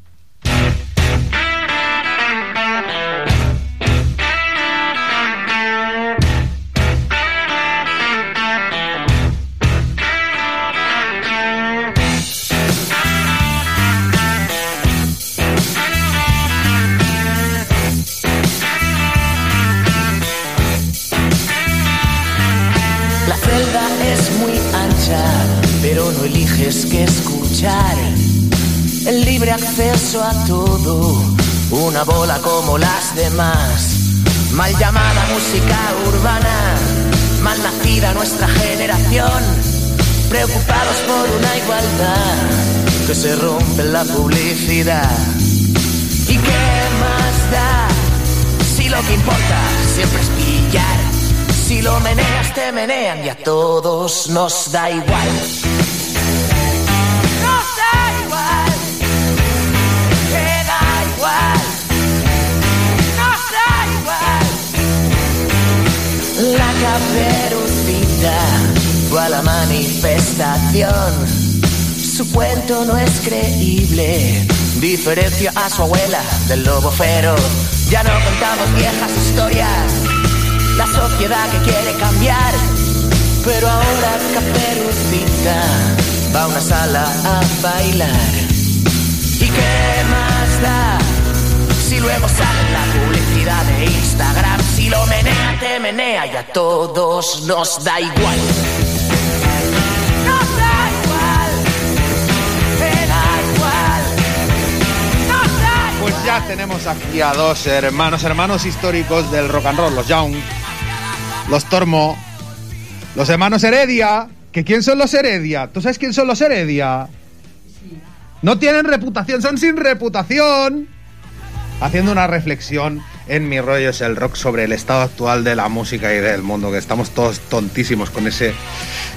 Pero no eliges qué escuchar. El libre acceso a todo, una bola como las demás. Mal llamada música urbana, mal nacida nuestra generación. Preocupados por una igualdad que se rompe la publicidad. ¿Y qué más da? Si lo que importa siempre es pillar. Si lo meneas, te menean y a todos nos da igual. Nos da igual. Te da igual. Nos da igual. La caperucita fue a la manifestación. Su cuento no es creíble. Diferencia a su abuela del lobo feroz. Ya no contamos viejas historias. La sociedad que quiere cambiar. Pero ahora Caperucita va a una sala a bailar. ¿Y qué más da? Si luego sale la publicidad de Instagram, si lo menea, te menea y a todos nos da igual. Nos da igual, te da igual, nos da igual. Pues ya tenemos aquí a dos hermanos, hermanos históricos del rock and roll, los Young, los Tormo, los hermanos Heredia. ¿Que quién son los Heredia? ¿Tú sabes quién son los Heredia? No tienen reputación, son sin reputación. Haciendo una reflexión en Mi Rollo es el Rock sobre el estado actual de la música y del mundo, que estamos todos tontísimos con ese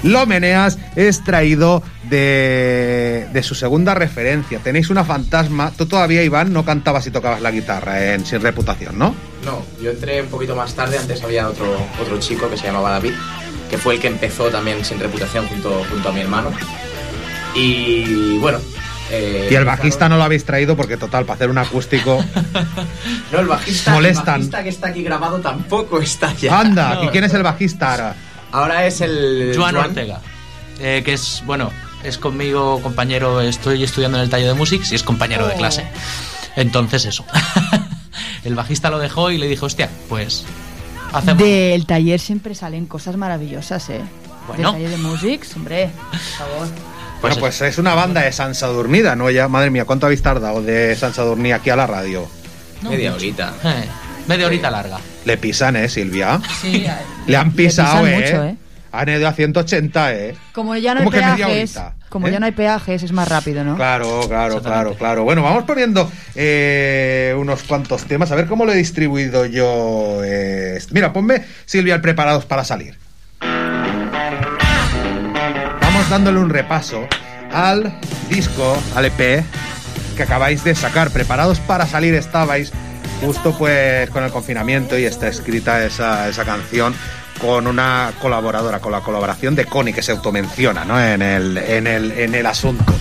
Lo Meneas, extraído de, de su segunda referencia. Tenéis una fantasma. Tú todavía, Iván, no cantabas y tocabas la guitarra en Sin Reputación, ¿no? No, yo entré un poquito más tarde, antes había otro, otro chico que se llamaba David, que fue el que empezó también sin reputación junto, junto a mi hermano. Y bueno... eh, Y el bajista no lo habéis traído porque, total, para hacer un acústico. No, el bajista, Molestan. el bajista que está aquí grabado tampoco está ya. Anda, No. ¿y quién es el bajista ahora? Ahora es el... Joan Ortega, eh, que es, bueno, es conmigo compañero, estoy estudiando en el taller de Musics y es compañero de Oh. clase. Entonces eso. el bajista lo dejó y le dije, hostia, pues hacemos... Del taller siempre salen cosas maravillosas, ¿eh? Bueno. Del taller de Musics, hombre, por favor. Bueno, pues es una banda de Sansa Dormida, ¿no? Ya, madre mía, ¿cuánto habéis tardado de Sansa Dormida aquí a la radio? Media horita. Eh, media horita larga. Le pisan, ¿eh, Silvia? Sí, Le han le pisado, pisan ¿eh? mucho, ¿eh? Han ido a 180, ¿eh? Como ya no hay ¿Cómo que media peajes, horita? como ¿Eh? ya no hay peajes, es más rápido, ¿no? Claro, claro, claro, claro. Bueno, vamos poniendo eh, unos cuantos temas. A ver cómo lo he distribuido yo. eh, Mira, ponme, Silvia, el preparados para salir. Dándole un repaso al disco, al EP que acabáis de sacar. Preparados para salir estabais justo pues con el confinamiento y está escrita esa, esa canción con una colaboradora, con la colaboración de Connie, que se automenciona ¿no? en, el, en, el, en el asunto.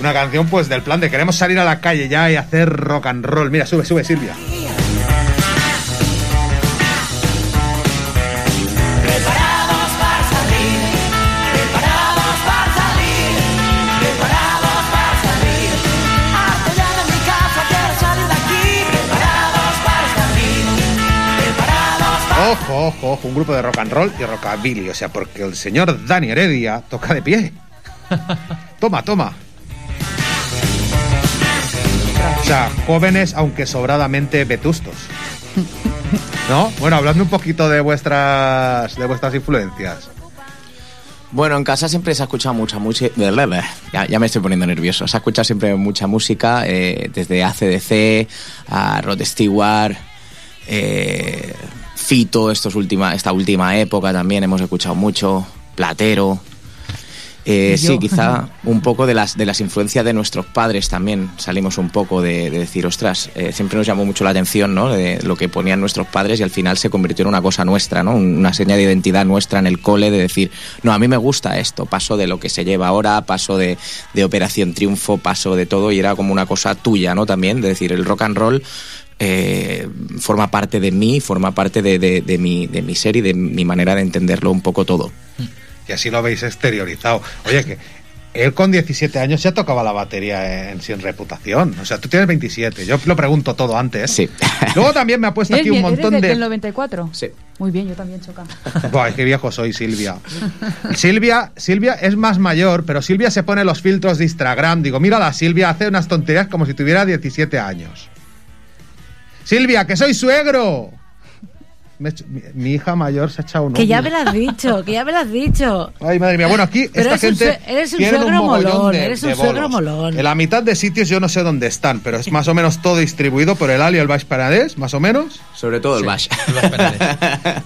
Una canción pues del plan de queremos salir a la calle ya y hacer rock and roll. Mira, sube, sube Silvia. Ojo, ojo, ojo, un grupo de rock and roll y rockabilly. O sea, porque el señor Dani Heredia toca de pie. Toma, toma. O sea, jóvenes aunque sobradamente vetustos. ¿No? Bueno, hablando un poquito de vuestras de vuestras influencias. Bueno, en casa siempre se ha escuchado mucha música. Ya, ya me estoy poniendo nervioso. Se ha escuchado siempre mucha música, eh, desde ACDC a Rod Stewart, eh, Fito, estos última, esta última época también hemos escuchado mucho, Platero. Eh, sí, quizá un poco de las, de las influencias de nuestros padres también salimos un poco de, de decir, ostras, eh, siempre nos llamó mucho la atención ¿no? de lo que ponían nuestros padres y al final se convirtió en una cosa nuestra, ¿no? una seña de identidad nuestra en el cole de decir, no, a mí me gusta esto, paso de lo que se lleva ahora, paso de, de Operación Triunfo, paso de todo y era como una cosa tuya, ¿no? También, de decir, el rock and roll eh, forma parte de mí, forma parte de, de- de mi, de mi ser y de mi manera de entenderlo un poco todo. Y así lo habéis exteriorizado. Oye, que él con 17 años ya tocaba la batería en Sin Reputación. O sea, tú tienes 27. Yo lo pregunto todo antes. Sí. Luego también me ha puesto aquí ¿Eres un eres montón de- de... del 94? Sí. Muy bien, yo también, choca. Buah, qué viejo soy, Silvia. Silvia, Silvia es más mayor, pero Silvia se pone los filtros de Instagram. Digo, mira la Silvia hace unas tonterías como si tuviera 17 años. Silvia, que soy suegro. Me he hecho- mi, mi hija mayor se ha echado un Que ya me lo has dicho, que ya me lo has dicho. Ay, madre mía. Bueno, aquí Pero esta un gente. eres un suegro molón, eres un suegro molón. En la mitad de sitios yo no sé dónde están, pero es más o menos todo distribuido por el Ali y el Baix Paradés, más o menos. Sobre todo el Baix.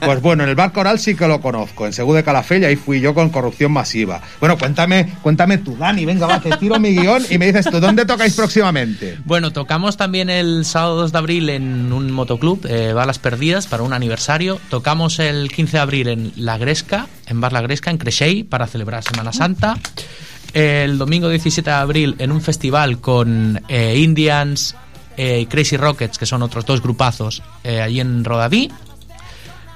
Pues bueno, en el Bar Coral sí que lo conozco. En Segú de Calafell ahí fui yo con corrupción masiva. Bueno, cuéntame, cuéntame tú, Dani. Venga, va, te tiro mi guion y me dices tú, ¿dónde tocáis próximamente? Bueno, tocamos también el sábado 2 de abril en un motoclub, eh, Balas Perdidas, para un aniversario. Tocamos el 15 de abril en La Gresca, en Bar La Gresca, en Creixell, para celebrar Semana Santa. El domingo 17 de abril en un festival con eh, Indians eh, y Crazy Rockets, que son otros dos grupazos, eh, allí en Rodaví.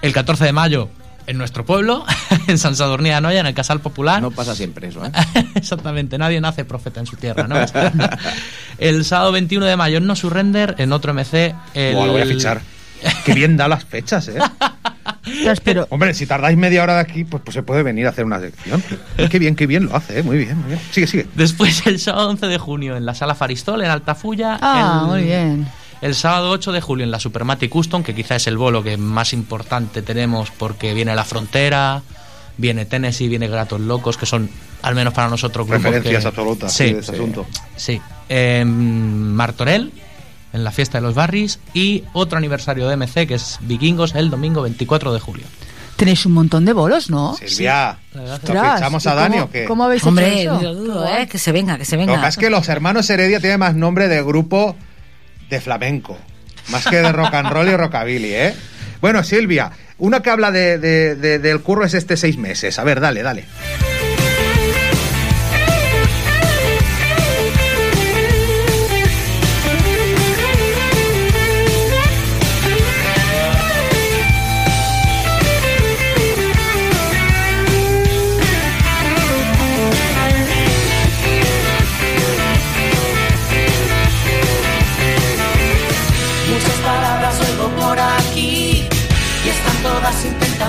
El 14 de mayo en nuestro pueblo, en San Sadurní de Anoia, en el Casal Popular. No pasa siempre eso, ¿eh? Exactamente, nadie nace profeta en su tierra, ¿no? el sábado 21 de mayo en No Surrender, en otro MC. El... Buah, lo voy a fichar. Qué bien da las fechas, ¿eh? pero... Hombre, si tardáis media hora de aquí, pues, pues se puede venir a hacer una sección. Qué bien, qué bien lo hace, ¿eh? Muy bien, muy bien. Sigue, sigue. Después el sábado 11 de junio en la Sala Faristol, en Altafulla. Ah, el- muy bien. El sábado 8 de julio en la Supermatic Custom, que quizá es el bolo que más importante tenemos porque viene La Frontera, viene Tennessee, viene Gratos Locos, que son, al menos para nosotros, grupos Referencias que- absolutas Sí, de este asunto. Sí. Eh, Martorell, en la fiesta de los barris. Y otro aniversario de MC, que es Vikingos, el domingo 24 de julio. Tenéis un montón de bolos, ¿no? Silvia, ¿lo Ostras, fichamos ¿y a Dani cómo- o qué? ¿Cómo habéis Hombre, hecho eso? lo dudo, ¿eh? Que se venga, que se Lo que venga. pasa es que los hermanos Heredia tienen más nombre de grupo de flamenco, más que de rock and roll y rockabilly, ¿eh? Bueno, Silvia, una que habla de, de- de- del curro es este seis meses. A ver, dale, dale.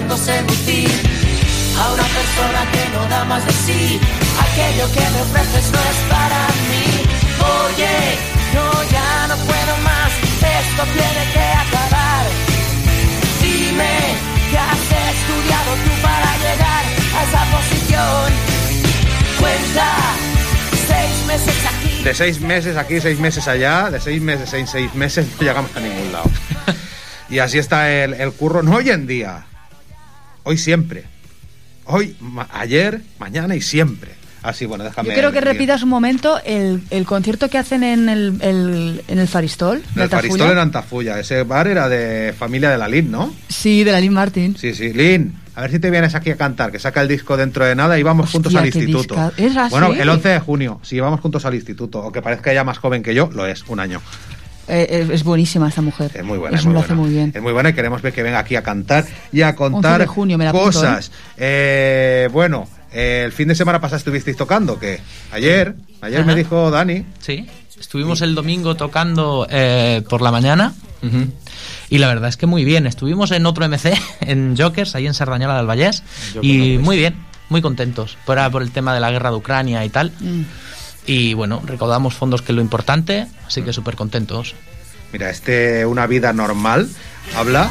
Intentando seducir a una persona que no da más de sí. Aquello que me ofreces no es para mí. Oye, no, ya no puedo más. Esto tiene que acabar. Dime qué has estudiado tú para llegar a esa posición. Cuenta seis meses aquí. De seis meses aquí, seis meses allá, de seis meses en seis meses no llegamos a ningún lado. Y así está el, el curro, no hoy en día, hoy siempre. Hoy, ma- ayer, mañana y siempre. Así, bueno, déjame. Yo quiero que decir. repitas un momento el, el concierto que hacen en el, el- en el Faristol. de El. Faristol en Antafulla. Ese bar era de familia de la Lin, ¿no? Sí, de la Lynn Martin. Sí, sí. Lin, a ver si te vienes aquí a cantar, que saca el disco dentro de nada y vamos juntos al instituto. disca- ¿Es así? Bueno, el 11 de junio, si vamos juntos al instituto, o que parezca ella más joven que yo, lo es, un año. Eh, eh, es buenísima esta mujer. Es muy buena, Eso es muy lo buena. hace muy bien. Es muy buena y queremos ver que venga aquí a cantar y a 11 contar de junio, me la apunto, cosas. Eh, bueno, eh, el fin de semana pasado estuvisteis tocando, que ayer, ayer Ajá. me dijo Dani. Sí, estuvimos el domingo tocando eh, por la mañana. Y la verdad es que muy bien. Estuvimos en otro MC, en Jokers, ahí en Sardañola del Vallés. Y muy bien, muy contentos. Por, por el tema de la guerra de Ucrania y tal. Mm. Y bueno, recaudamos fondos, que es lo importante. Así que súper contentos. Mira, este Una vida normal habla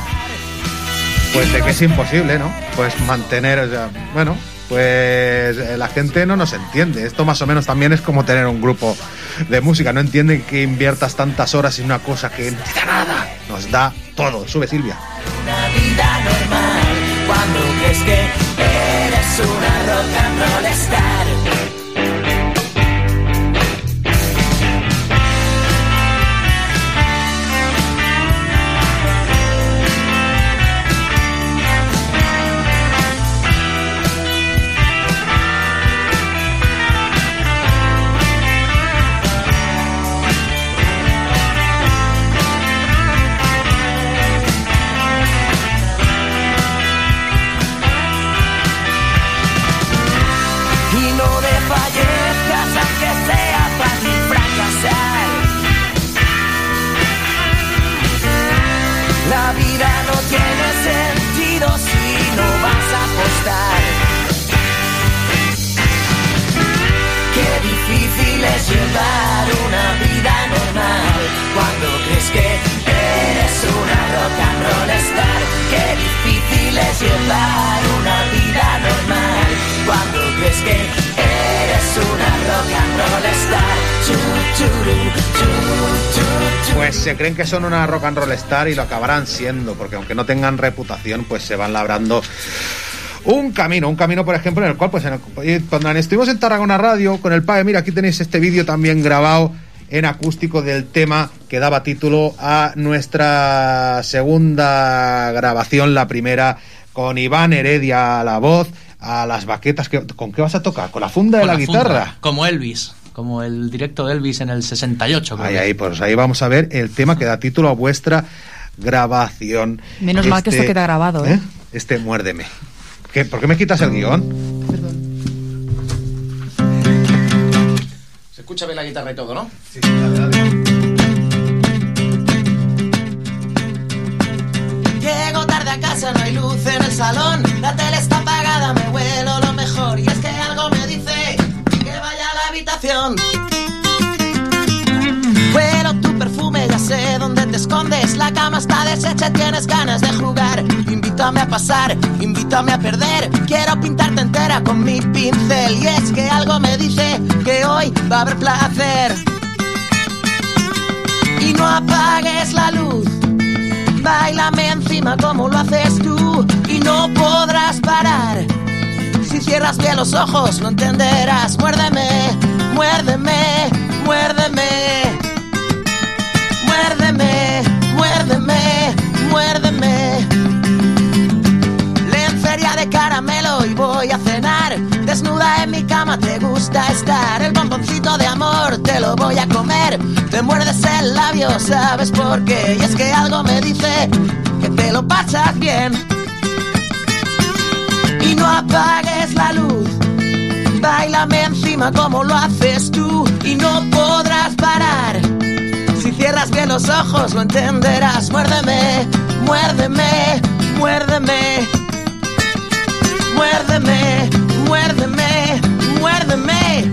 pues de que es imposible, ¿no? Pues mantener, o sea, bueno, pues eh, la gente no nos entiende. Esto más o menos también es como tener un grupo de música. No entienden que inviertas tantas horas en una cosa que no te da nada. Nos da todo. Sube Silvia. Una vida normal cuando crees que eres una rock and roll star. Llevar una vida normal cuando crees que eres una rock and roll star. Qué difícil es llevar una vida normal cuando crees que eres una rock and roll star. Pues se creen que son una rock and roll star y lo acabarán siendo, porque aunque no tengan reputación, pues se van labrando un camino, un camino, por ejemplo, en el cual, pues, en el- y cuando estuvimos en Tarragona Radio con el PAE, mira, aquí tenéis este vídeo también grabado en acústico del tema que daba título a nuestra segunda grabación, la primera con Iván Heredia a la voz, a las baquetas. que- ¿Con qué vas a tocar? ¿Con la funda de la, la funda, guitarra? como Elvis. Como el directo de Elvis en el 68. creo Ahí, ahí, pues ahí vamos a ver el tema que da título a vuestra grabación. Menos mal que esto queda grabado, ¿eh? Este muérdeme. ¿Qué? ¿Por qué me quitas el guion? Se escucha bien la guitarra y todo, ¿no? Llego tarde a casa, no hay luz en el salón. La tele está apagada, me huelo lo mejor. Y es que algo me dice que vaya a la habitación. Sé dónde te escondes. La cama está deshecha, tienes ganas de jugar. Invítame a pasar, invítame a perder. Quiero pintarte entera con mi pincel. Y es que algo me dice que hoy va a haber placer. y no apagues la luz. Bailame encima como lo haces tú y no podrás parar. Si cierras bien los ojos no entenderás. Muérdeme, muérdeme, muérdeme. Muérdeme, muérdeme, muérdeme. Lencería de caramelo y voy a cenar. Desnuda en mi cama te gusta estar. El bomboncito de amor te lo voy a comer. Te muerdes el labio, ¿sabes por qué? Y es que algo me dice que te lo pasas bien. Y no apagues la luz. Bailame encima como lo haces tú y no podrás parar. Cierras bien los ojos lo entenderás. Muérdeme, muérdeme, muérdeme. Muérdeme, muérdeme, muérdeme.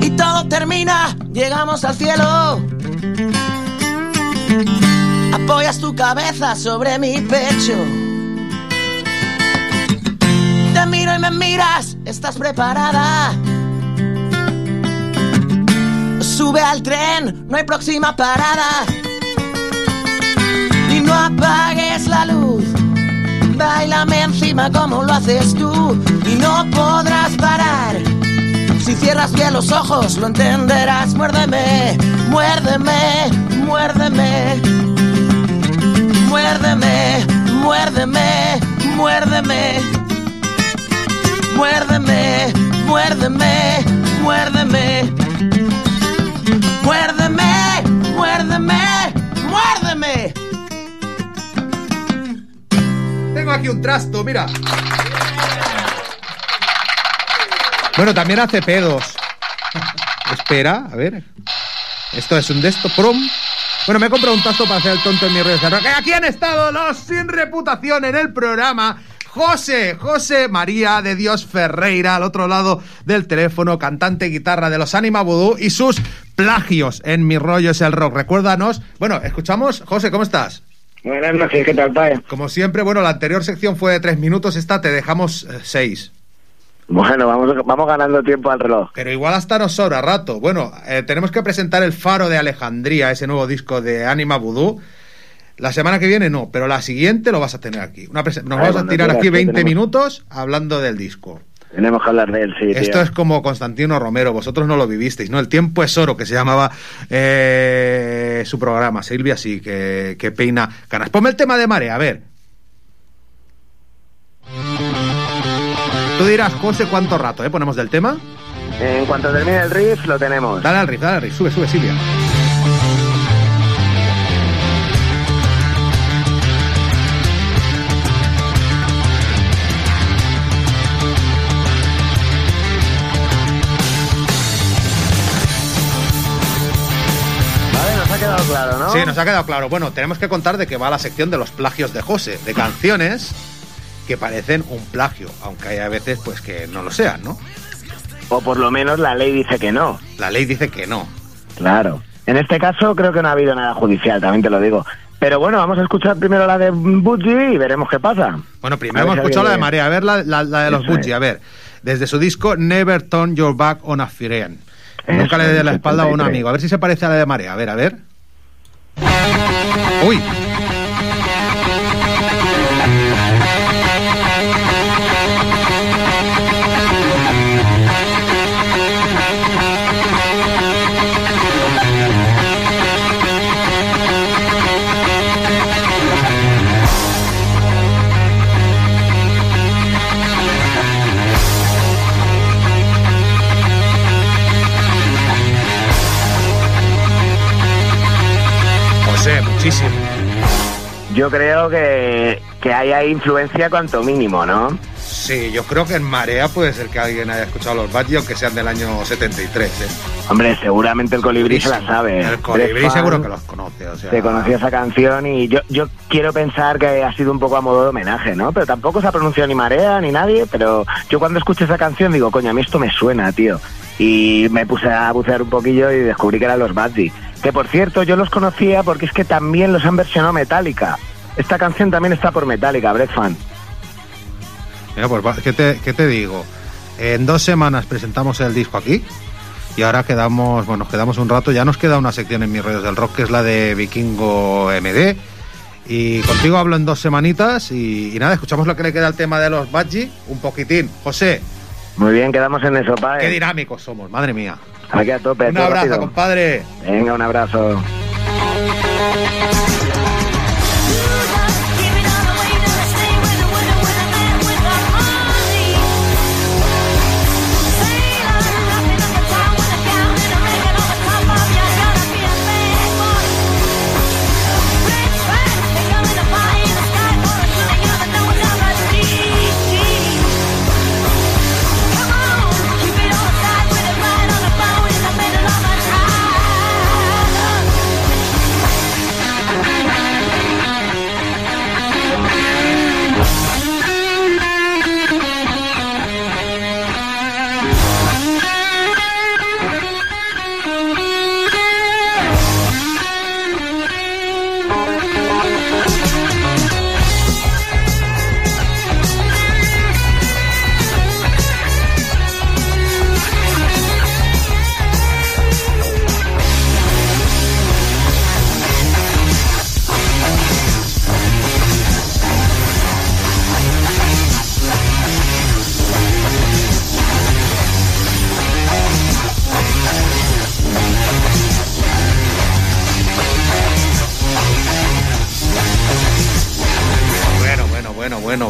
Y todo termina, llegamos al cielo. Apoyas tu cabeza sobre mi pecho. Te miro y me miras, ¿estás preparada? Sube al tren, no hay próxima parada. Y no apagues la luz. Bailame encima como lo haces tú. Y no podrás parar. Si cierras bien los ojos, lo entenderás. Muérdeme, muérdeme, muérdeme. Muérdeme, muérdeme, muérdeme. Muérdeme, muérdeme, muérdeme. Muérdeme, muérdeme, muérdeme. Tengo aquí un trasto, mira. Bueno, también hace pedos. Espera, a ver. Esto es un de esto, prom. Bueno, me he comprado un trasto para hacer el tonto en mi red. Aquí han estado los sin reputación en el programa. José, José María de Dios Ferreira, al otro lado del teléfono, cantante guitarra de los Anima Voodoo y sus plagios en Mi Rollo es el Rock. Recuérdanos, bueno, escuchamos, José, ¿cómo estás? Buenas noches, ¿qué tal, Pai? Como siempre, bueno, la anterior sección fue de tres minutos, esta te dejamos eh, seis. Bueno, vamos, vamos ganando tiempo al reloj. Pero igual hasta nos sobra rato. Bueno, eh, tenemos que presentar El Faro de Alejandría, ese nuevo disco de Anima Voodoo. La semana que viene no, pero la siguiente lo vas a tener aquí. Una Nos vamos a tirar aquí que 20 tenemos- minutos hablando del disco. Tenemos que hablar de él, sí, Esto tío. es como Constantino Romero, vosotros no lo vivisteis, ¿no? El tiempo es oro, que se llamaba eh, su programa. Silvia sí, que, que peina canas. Ponme el tema de marea, a ver. Tú dirás, José, ¿cuánto rato, eh? Ponemos del tema. En cuanto termine el riff, lo tenemos. Dale al riff, dale al riff. Sube, sube, Silvia. Quedado claro, ¿no? Sí, nos ha quedado claro. Bueno, tenemos que contar de que va la sección de los plagios de José, de canciones que parecen un plagio, aunque hay a veces pues que no lo sean, ¿no? O por lo menos la ley dice que no. La ley dice que no. Claro. En este caso creo que no ha habido nada judicial, también te lo digo. Pero bueno, vamos a escuchar primero la de Budgie y veremos qué pasa. Bueno, primero hemos escuchado la de Marea, a ver la, la- la de los. Bucci, a ver. Desde su disco Never Turn Your Back on a Friend. Nunca le dé la espalda a un 73. amigo. A ver si se parece a la de Marea. A ver, a ver. Uy. Yo creo que, que hay ahí influencia cuanto mínimo, ¿no? Sí, yo creo que en Marea puede ser que alguien haya escuchado los Badge, aunque sean del año 73. ¿eh? Hombre, seguramente el colibrí se la sabe. El Eres colibrí seguro que los conoce. O sea, Se conocía esa canción y yo, yo quiero pensar que ha sido un poco a modo de homenaje, ¿no? Pero tampoco se ha pronunciado ni Marea ni nadie, pero yo cuando escuché esa canción digo, coño, a mí esto me suena, tío. Y me puse a bucear un poquillo y descubrí que eran los Badzi. Que por cierto, yo los conocía porque es que también los han versionado Metallica. Esta canción también está por Metallica, Brett Fan. Mira, pues, ¿qué te, qué te digo? En dos semanas presentamos el disco aquí Y ahora quedamos, bueno, nos quedamos un rato. Ya nos queda una sección en mis redes del rock que es la de Vikingo MD. Y contigo hablo en dos semanitas. Y, y nada, escuchamos lo que le queda al tema de los Badgie. Un poquitín. José, Muy bien, quedamos en eso, pa. qué dinámicos somos, madre mía. Aquí a tope. Un abrazo, rápido. compadre. Venga, un abrazo.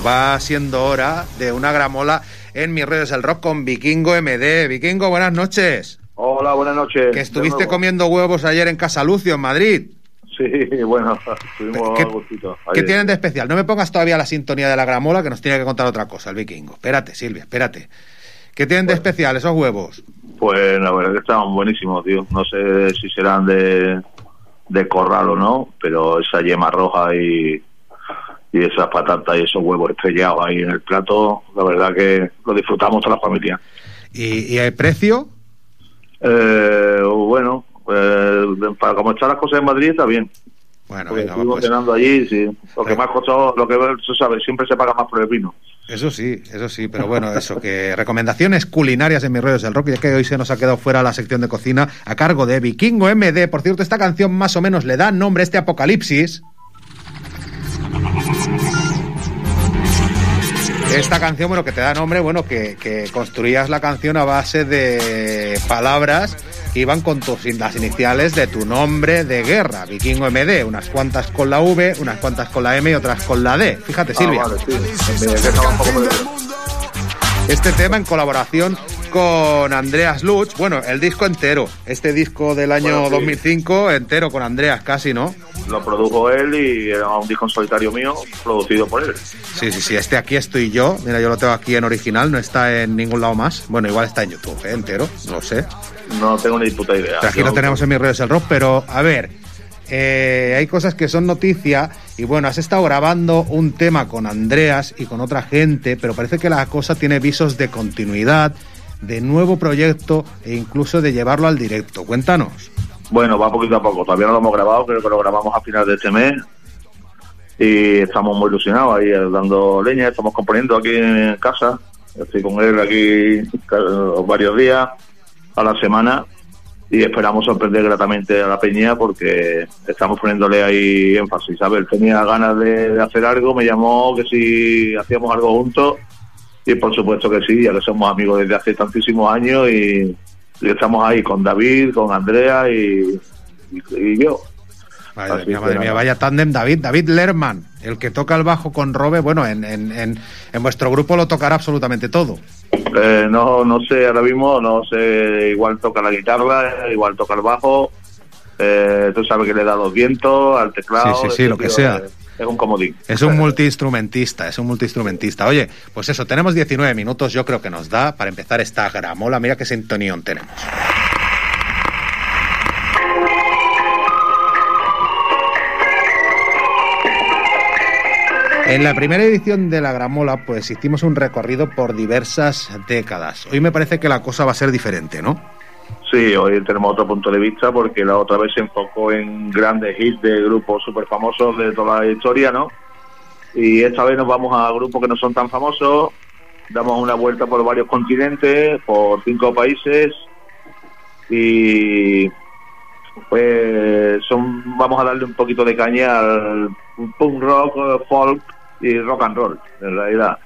Va siendo hora de una gramola en mis redes del rock con Vikingo MD. Vikingo, buenas noches. Hola, buenas noches. Que estuviste comiendo huevos ayer en Casa Lucio, en Madrid. Sí, bueno, estuvimos ¿Qué- gustito. ¿Qué tienen de especial? No me pongas todavía la sintonía de la gramola, que nos tiene que contar otra cosa, el Vikingo. Espérate, Silvia, espérate. ¿Qué tienen de especial esos huevos? Pues la verdad que estaban buenísimos, tío. No sé si serán de, de corral o no, pero esa yema roja y, y esas patatas y esos huevos estrellados ahí en el plato, la verdad que lo disfrutamos toda la familia. ¿Y, y el precio? Eh, bueno, eh, para como están las cosas en Madrid está bien. Bueno, Porque venga, pues. allí, sí. Lo que más costó, lo que se sabe, siempre se paga más por el vino. Eso sí, eso sí, pero bueno, eso que recomendaciones culinarias en mis redes del rock, ya que hoy se nos ha quedado fuera la sección de cocina a cargo de Vikingo MD. Por cierto, esta canción más o menos le da nombre a este apocalipsis. Esta canción, bueno, que te da nombre, bueno, que, que construías la canción a base de palabras que iban con tus, las iniciales de tu nombre de guerra, Vikingo MD, unas cuantas con la V, unas cuantas con la M y otras con la D. Fíjate, Silvia. Ah, vale, sí. Este tema en colaboración con Andreas Lutz. Bueno, el disco entero. Este disco del año Bueno, sí. 2005, entero con Andreas casi, ¿no? Lo produjo él y era un disco en solitario mío, producido por él. Sí, sí, sí. Este aquí estoy yo. Mira, yo lo tengo aquí en original, no está en ningún lado más. Bueno, igual está en YouTube, ¿eh? entero, no sé. No tengo ni puta idea. Pero aquí Yo- lo tenemos en mis redes el rock, pero a ver, eh, hay cosas que son noticia y bueno, has estado grabando un tema con Andreas y con otra gente, pero parece que la cosa tiene visos de continuidad, de nuevo proyecto e incluso de llevarlo al directo. Cuéntanos. Bueno, va poquito a poco. Todavía no lo hemos grabado, creo que lo grabamos a final de este mes. Y estamos muy ilusionados ahí eh, dando leña. Estamos componiendo aquí en casa. Estoy con él aquí ca- varios días a la semana. Y esperamos sorprender gratamente a la peña porque estamos poniéndole ahí énfasis. ¿sabes? Él tenía ganas de, hacer algo, me llamó que si hacíamos algo juntos. Y por supuesto que sí, ya que somos amigos desde hace tantísimos años y, estamos ahí con David, con Andrea y, y yo. Madre Así mía, madre mía, vaya tándem David, David Lerman, el que toca el bajo con Robe, bueno, en, en, en, en vuestro grupo lo tocará absolutamente todo. Eh, no, no sé, ahora mismo no sé, igual toca la guitarra, igual toca el bajo, eh, tú sabes que le da los vientos al teclado. Sí, sí, sí, lo que sea. Es, es un comodín. Es un multiinstrumentista, es un multiinstrumentista. Oye, pues eso, tenemos 19 minutos, yo creo que nos da para empezar esta gramola. Mira qué sintonión tenemos. En la primera edición de la Gramola, pues hicimos un recorrido por diversas décadas. Hoy me parece que la cosa va a ser diferente, ¿no? Sí, hoy tenemos otro punto de vista porque la otra vez se enfocó en grandes hits de grupos súper famosos de toda la historia, ¿no? Y esta vez nos vamos a grupos que no son tan famosos, damos una vuelta por varios continentes, por cinco países y pues son vamos a darle un poquito de caña al punk rock, folk y rock and roll, en realidad.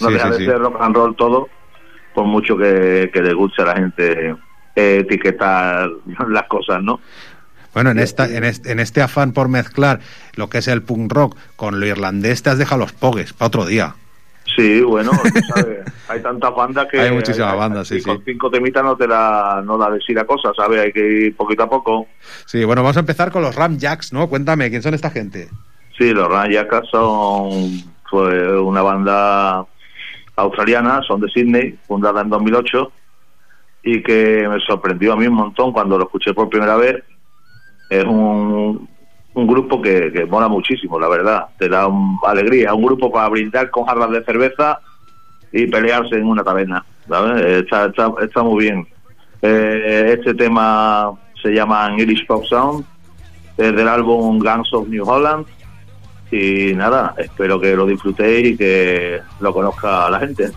No Sí, deja sí, de sí. ser rock and roll todo, por mucho que, que le guste a la gente etiquetar las cosas, ¿no? Bueno, en, esta, en, este, en este afán por mezclar lo que es el punk rock con lo irlandés, te has dejado los pogues para otro día. Sí, bueno, sabes, hay tantas bandas que... Hay muchísimas bandas, sí, y con sí. cinco temitas no te la, no da decir la cosa, ¿sabes? Hay que ir poquito a poco. Sí, bueno, vamos a empezar con los Ram Jacks, ¿no? Cuéntame, ¿quién son esta gente? Sí, los Rayacas son fue una banda australiana, son de Sydney, fundada en 2008 y que me sorprendió a mí un montón cuando lo escuché por primera vez. Es un, un grupo que, que mola muchísimo, la verdad. Te da un- alegría. Un grupo para brindar con jarras de cerveza y pelearse en una taberna. ¿sabes? Está, está, está muy bien. Eh, este tema se llama English Pop Sound. Es del álbum Guns of New Holland. Y nada, espero que lo disfrutéis y que lo conozca la gente.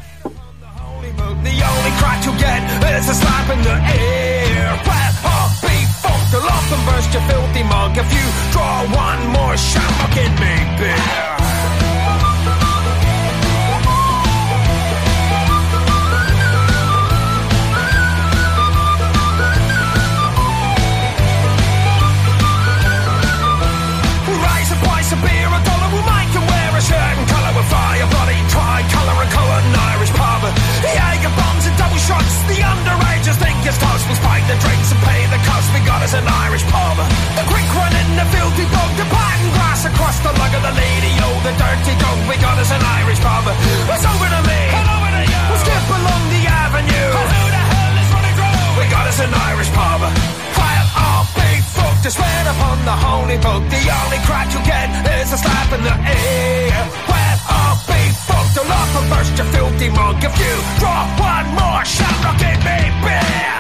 And burst your filthy mug. If you draw one more shot. It's toast. We spike the drinks and pay the cost. We got us an Irish pub. The quick run in the filthy bog. The pattern grass across the lug of the lady. Oh, the dirty dog. We got us an Irish pub. It's over to me. And over to you. We'll skip along the avenue. And who the hell is running through? We got us an Irish pub. File our big fuck to swear upon the holy book. The only crack you get is a slap in the ear. Well, our big fuck to lock and burst your filthy mug. If you draw one more shot, rock it, me beer.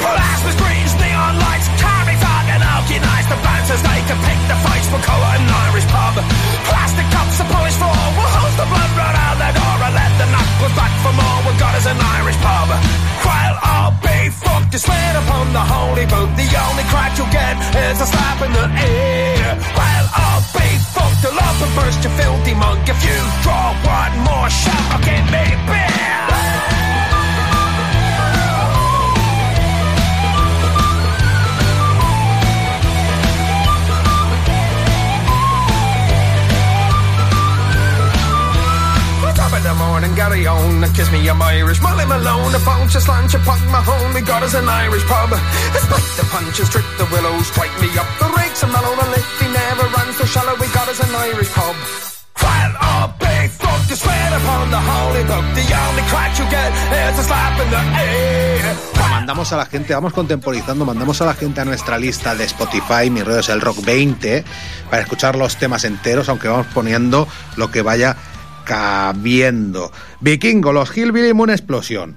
Plasma screens, neon lights, carry fog and alky nights. The bouncers they can pick the fights for colour and Irish pub. Plastic cups, a polished floor. We'll hose the blood right out the door and let the knuckles back for more. We got us an Irish pub. While I'll be fucked, you swear upon the holy book. The only crack you'll get is a slap in the ear. While I'll be fucked, I'll up and burst your filthy mug. If you draw one more shot, I'll give me beer. The morning, kiss me, I'm Irish. Got us an Irish pub. The punches, the willows, me up the never runs so shallow. We got us an Irish pub. Mandamos a la gente, vamos contemporizando, mandamos a la gente a nuestra lista de Spotify, mi rollo es el Rock 20, para escuchar los temas enteros, aunque vamos poniendo lo que vaya cabiendo. Vikingo, los Hillbilly Moon Explosion.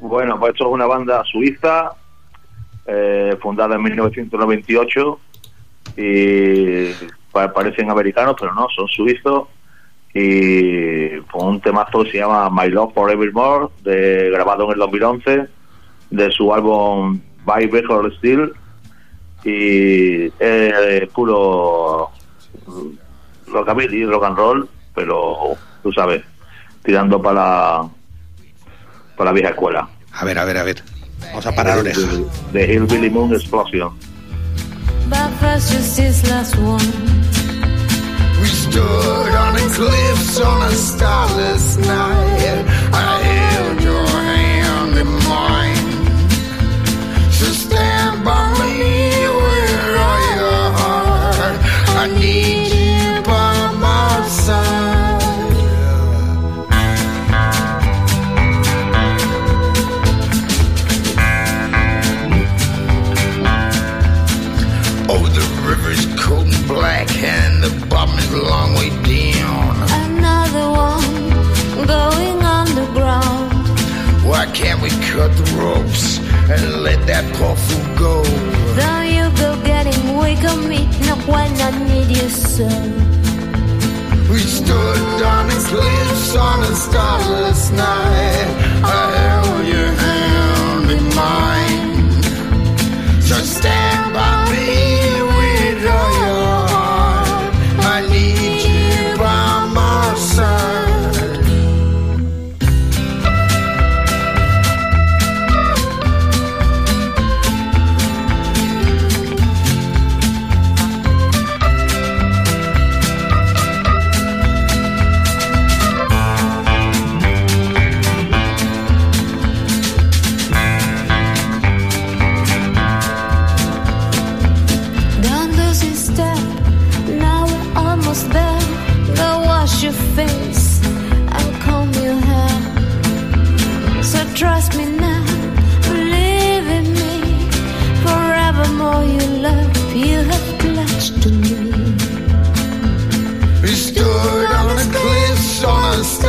Bueno, pues esto es una banda suiza, eh, fundada en 1998 y pa- parecen americanos, pero no, son suizos. Y con un temazo que se llama My Love Forevermore, de, grabado en el 2011, de su álbum By Better Steel. Y es puro rockabilly, rock and roll, pero tú sabes, tirando para la, para la vieja escuela. A ver, a ver, a ver. Vamos a parar oreja. De Hillbilly Moon Explosion. But first, just this last one. We stood on the cliffs on a starless night. I held your cut the ropes and let that poor fool go? Though you go getting weak. on me now when I need you so. We stood on the cliffs on a starless night. I held your hand in mine. So stand by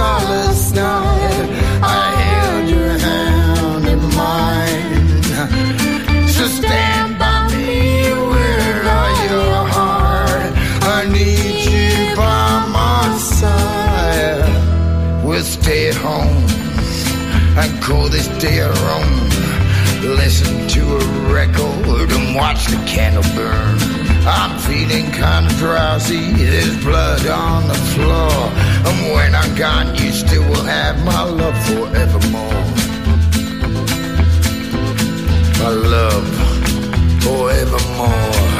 starless night. I held your hand in mine. So stand by me with all your heart. I need you by my side. We'll stay at home and call this day our own. Listen to a record and watch the candle burn. I'm feeling kind of drowsy. There's blood on the floor. And when I'm gone, you still will have my love forevermore. My love forevermore.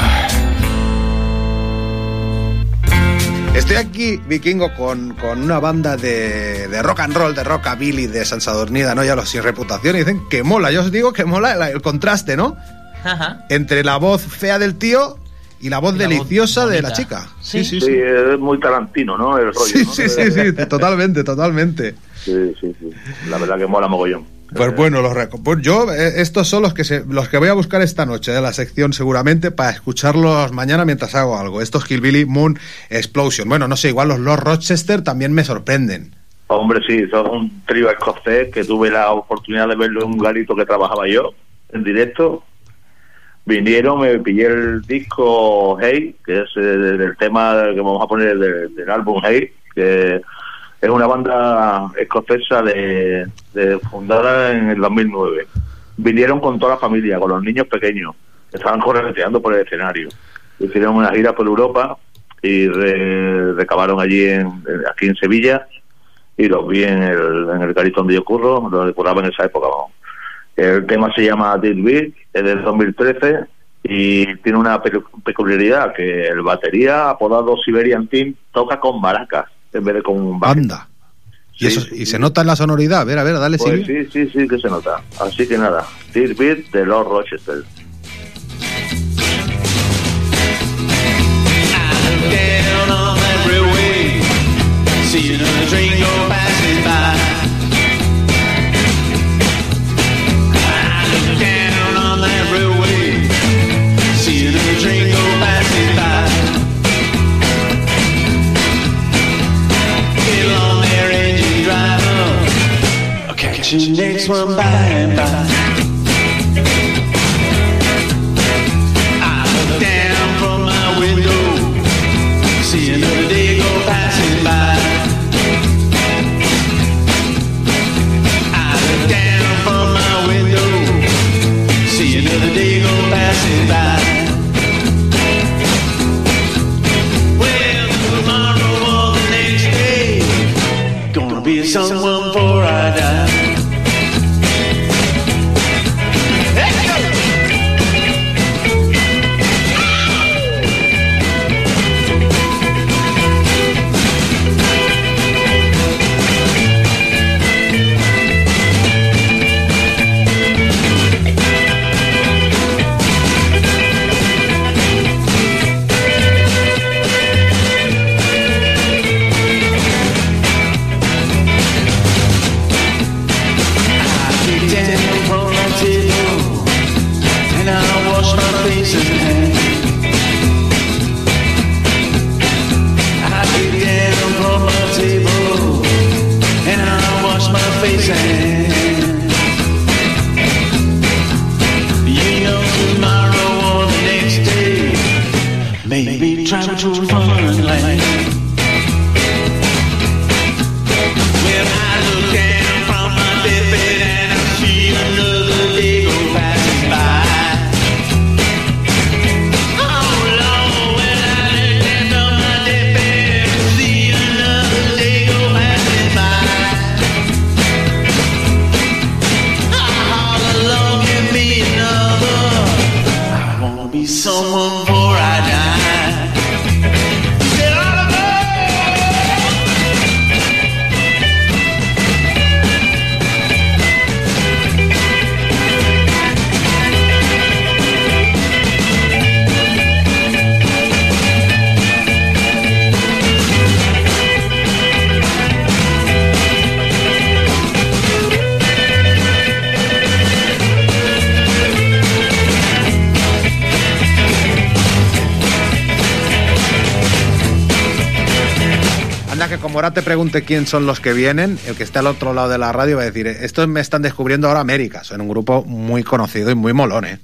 Estoy aquí, vikingo, con, con una banda de, de rock and roll, de rockabilly, de San Sadurnida, ¿no? Ya los sin reputación, y dicen que mola. Yo os digo que mola el, el contraste, ¿no? Ajá. Entre la voz fea del tío y la voz Y la voz deliciosa de la chica. Sí, es muy tarantino, ¿no? El rollo, Sí, ¿no? sí, sí, sí, totalmente, totalmente. Sí, sí, sí. La verdad que mola mogollón. Pues bueno, los pues yo eh, estos son los que se, los que voy a buscar esta noche de la sección seguramente para escucharlos mañana mientras hago algo. Estos Hillbilly Moon Explosion. Bueno, no sé, igual los Lord Rochester también me sorprenden. Hombre, sí, son un trío escocés que tuve la oportunidad de verlo en un garito que trabajaba yo, en directo. Vinieron, me pillé el disco Hey, que es eh, del tema que vamos a poner del, álbum Hey, que es una banda escocesa de, de- fundada en el 2009. Vinieron con toda la familia, con los niños pequeños, que estaban correteando por el escenario. Hicieron una gira por Europa y re- recabaron allí en, aquí en Sevilla y los vi en el, en el garito donde yo curro, lo decoraba en esa época. vamos. El tema se llama Dead Beat, es del 2013 y tiene una pe- peculiaridad que el batería apodado Siberian Team toca con maracas en vez de con baqueta. Anda. Y, eso, y se nota en la sonoridad. A ver, a ver, dale, Pues Silvia. sí, sí, sí que se nota. Así que nada, Dead Beat de Lord Rochester. down on that railway, seeing a train go passing by. I'll next one by and by. I look down from my window. See ahora te pregunte quién son los que vienen, el que está al otro lado de la radio va a decir, estos me están descubriendo ahora América. Son un grupo muy conocido y muy molón, ¿eh?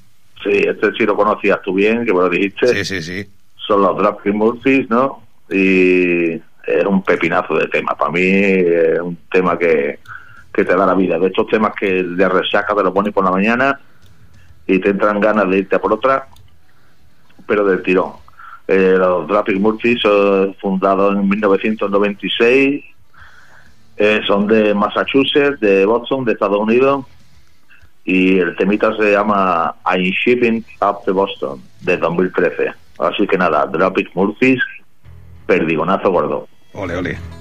Sí, este sí lo conocías tú bien, que me lo dijiste. Sí, sí, sí. Son los Dropkick Murphys, ¿no? Y es un pepinazo de tema. Para mí es un tema que, que te da la vida. De estos temas que de resaca te lo pones por la mañana y te entran ganas de irte a por otra, pero del tirón. Eh, los Dropkick Murphys son fundados en 1996, eh, son de Massachusetts, de Boston, de Estados Unidos, y el temita se llama I'm Shipping Up to Boston, de 2013. Así que nada, Dropkick Murphys, perdigonazo gordo. Ole, ole.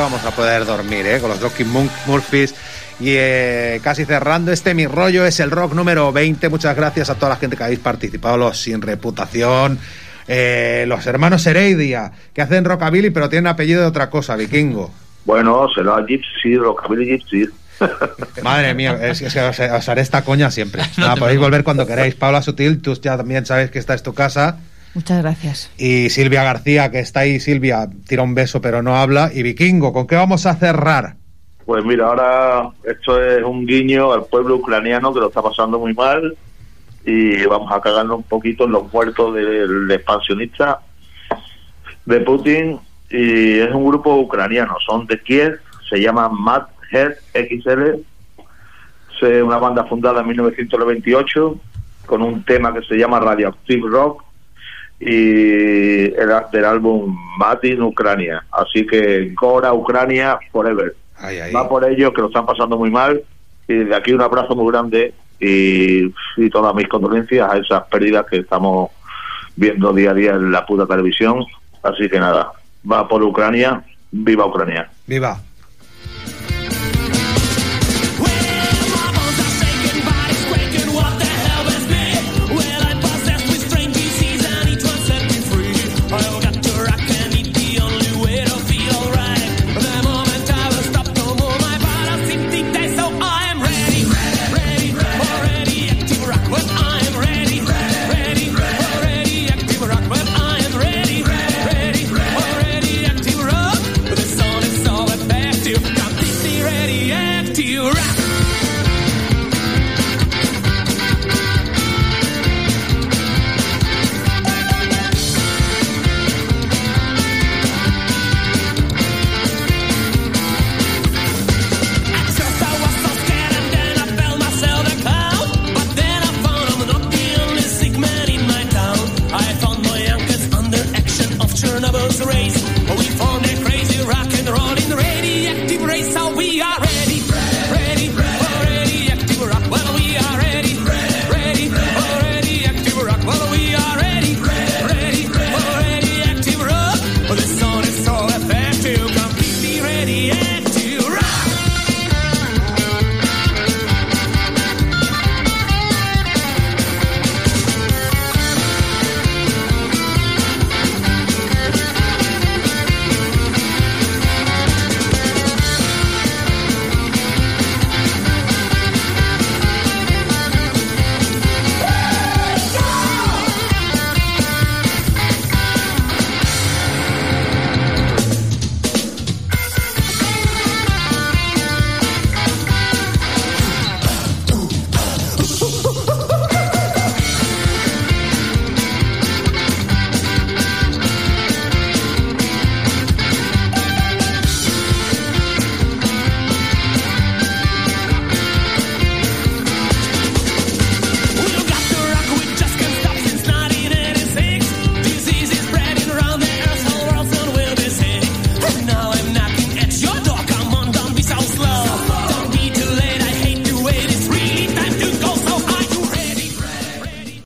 Vamos a poder dormir, ¿eh? Con los Dropkick Munk Murphys. Y eh, casi cerrando, este mi rollo es el rock número 20. Muchas gracias a toda la gente que habéis participado, los sin reputación, eh, los hermanos Heredia, que hacen rockabilly pero tienen apellido de otra cosa, vikingo. Bueno, será Gypsy, Rockabilly Gypsy. Madre mía, es, es que os, os haré esta coña siempre. Nada, podéis volver cuando queráis. Paula Sutil, tú ya también sabes que esta es tu casa. Muchas gracias. Y Silvia García, que está ahí, Silvia, tira un beso pero no habla. Y Vikingo, ¿con qué vamos a cerrar? Pues mira, ahora esto es un guiño al pueblo ucraniano que lo está pasando muy mal y vamos a cagarnos un poquito en los muertos del expansionista de Putin y es un grupo ucraniano, son de Kiev, se llama Mad Head XL, es una banda fundada en 1998 con un tema que se llama Radioactive Rock y era del álbum Mad in Ucrania, así que Gora Ucrania Forever. Va por ellos que lo están pasando muy mal y de aquí un abrazo muy grande y, y todas mis condolencias a esas pérdidas que estamos viendo día a día en la puta televisión. Así que nada, va por Ucrania, viva Ucrania. Viva.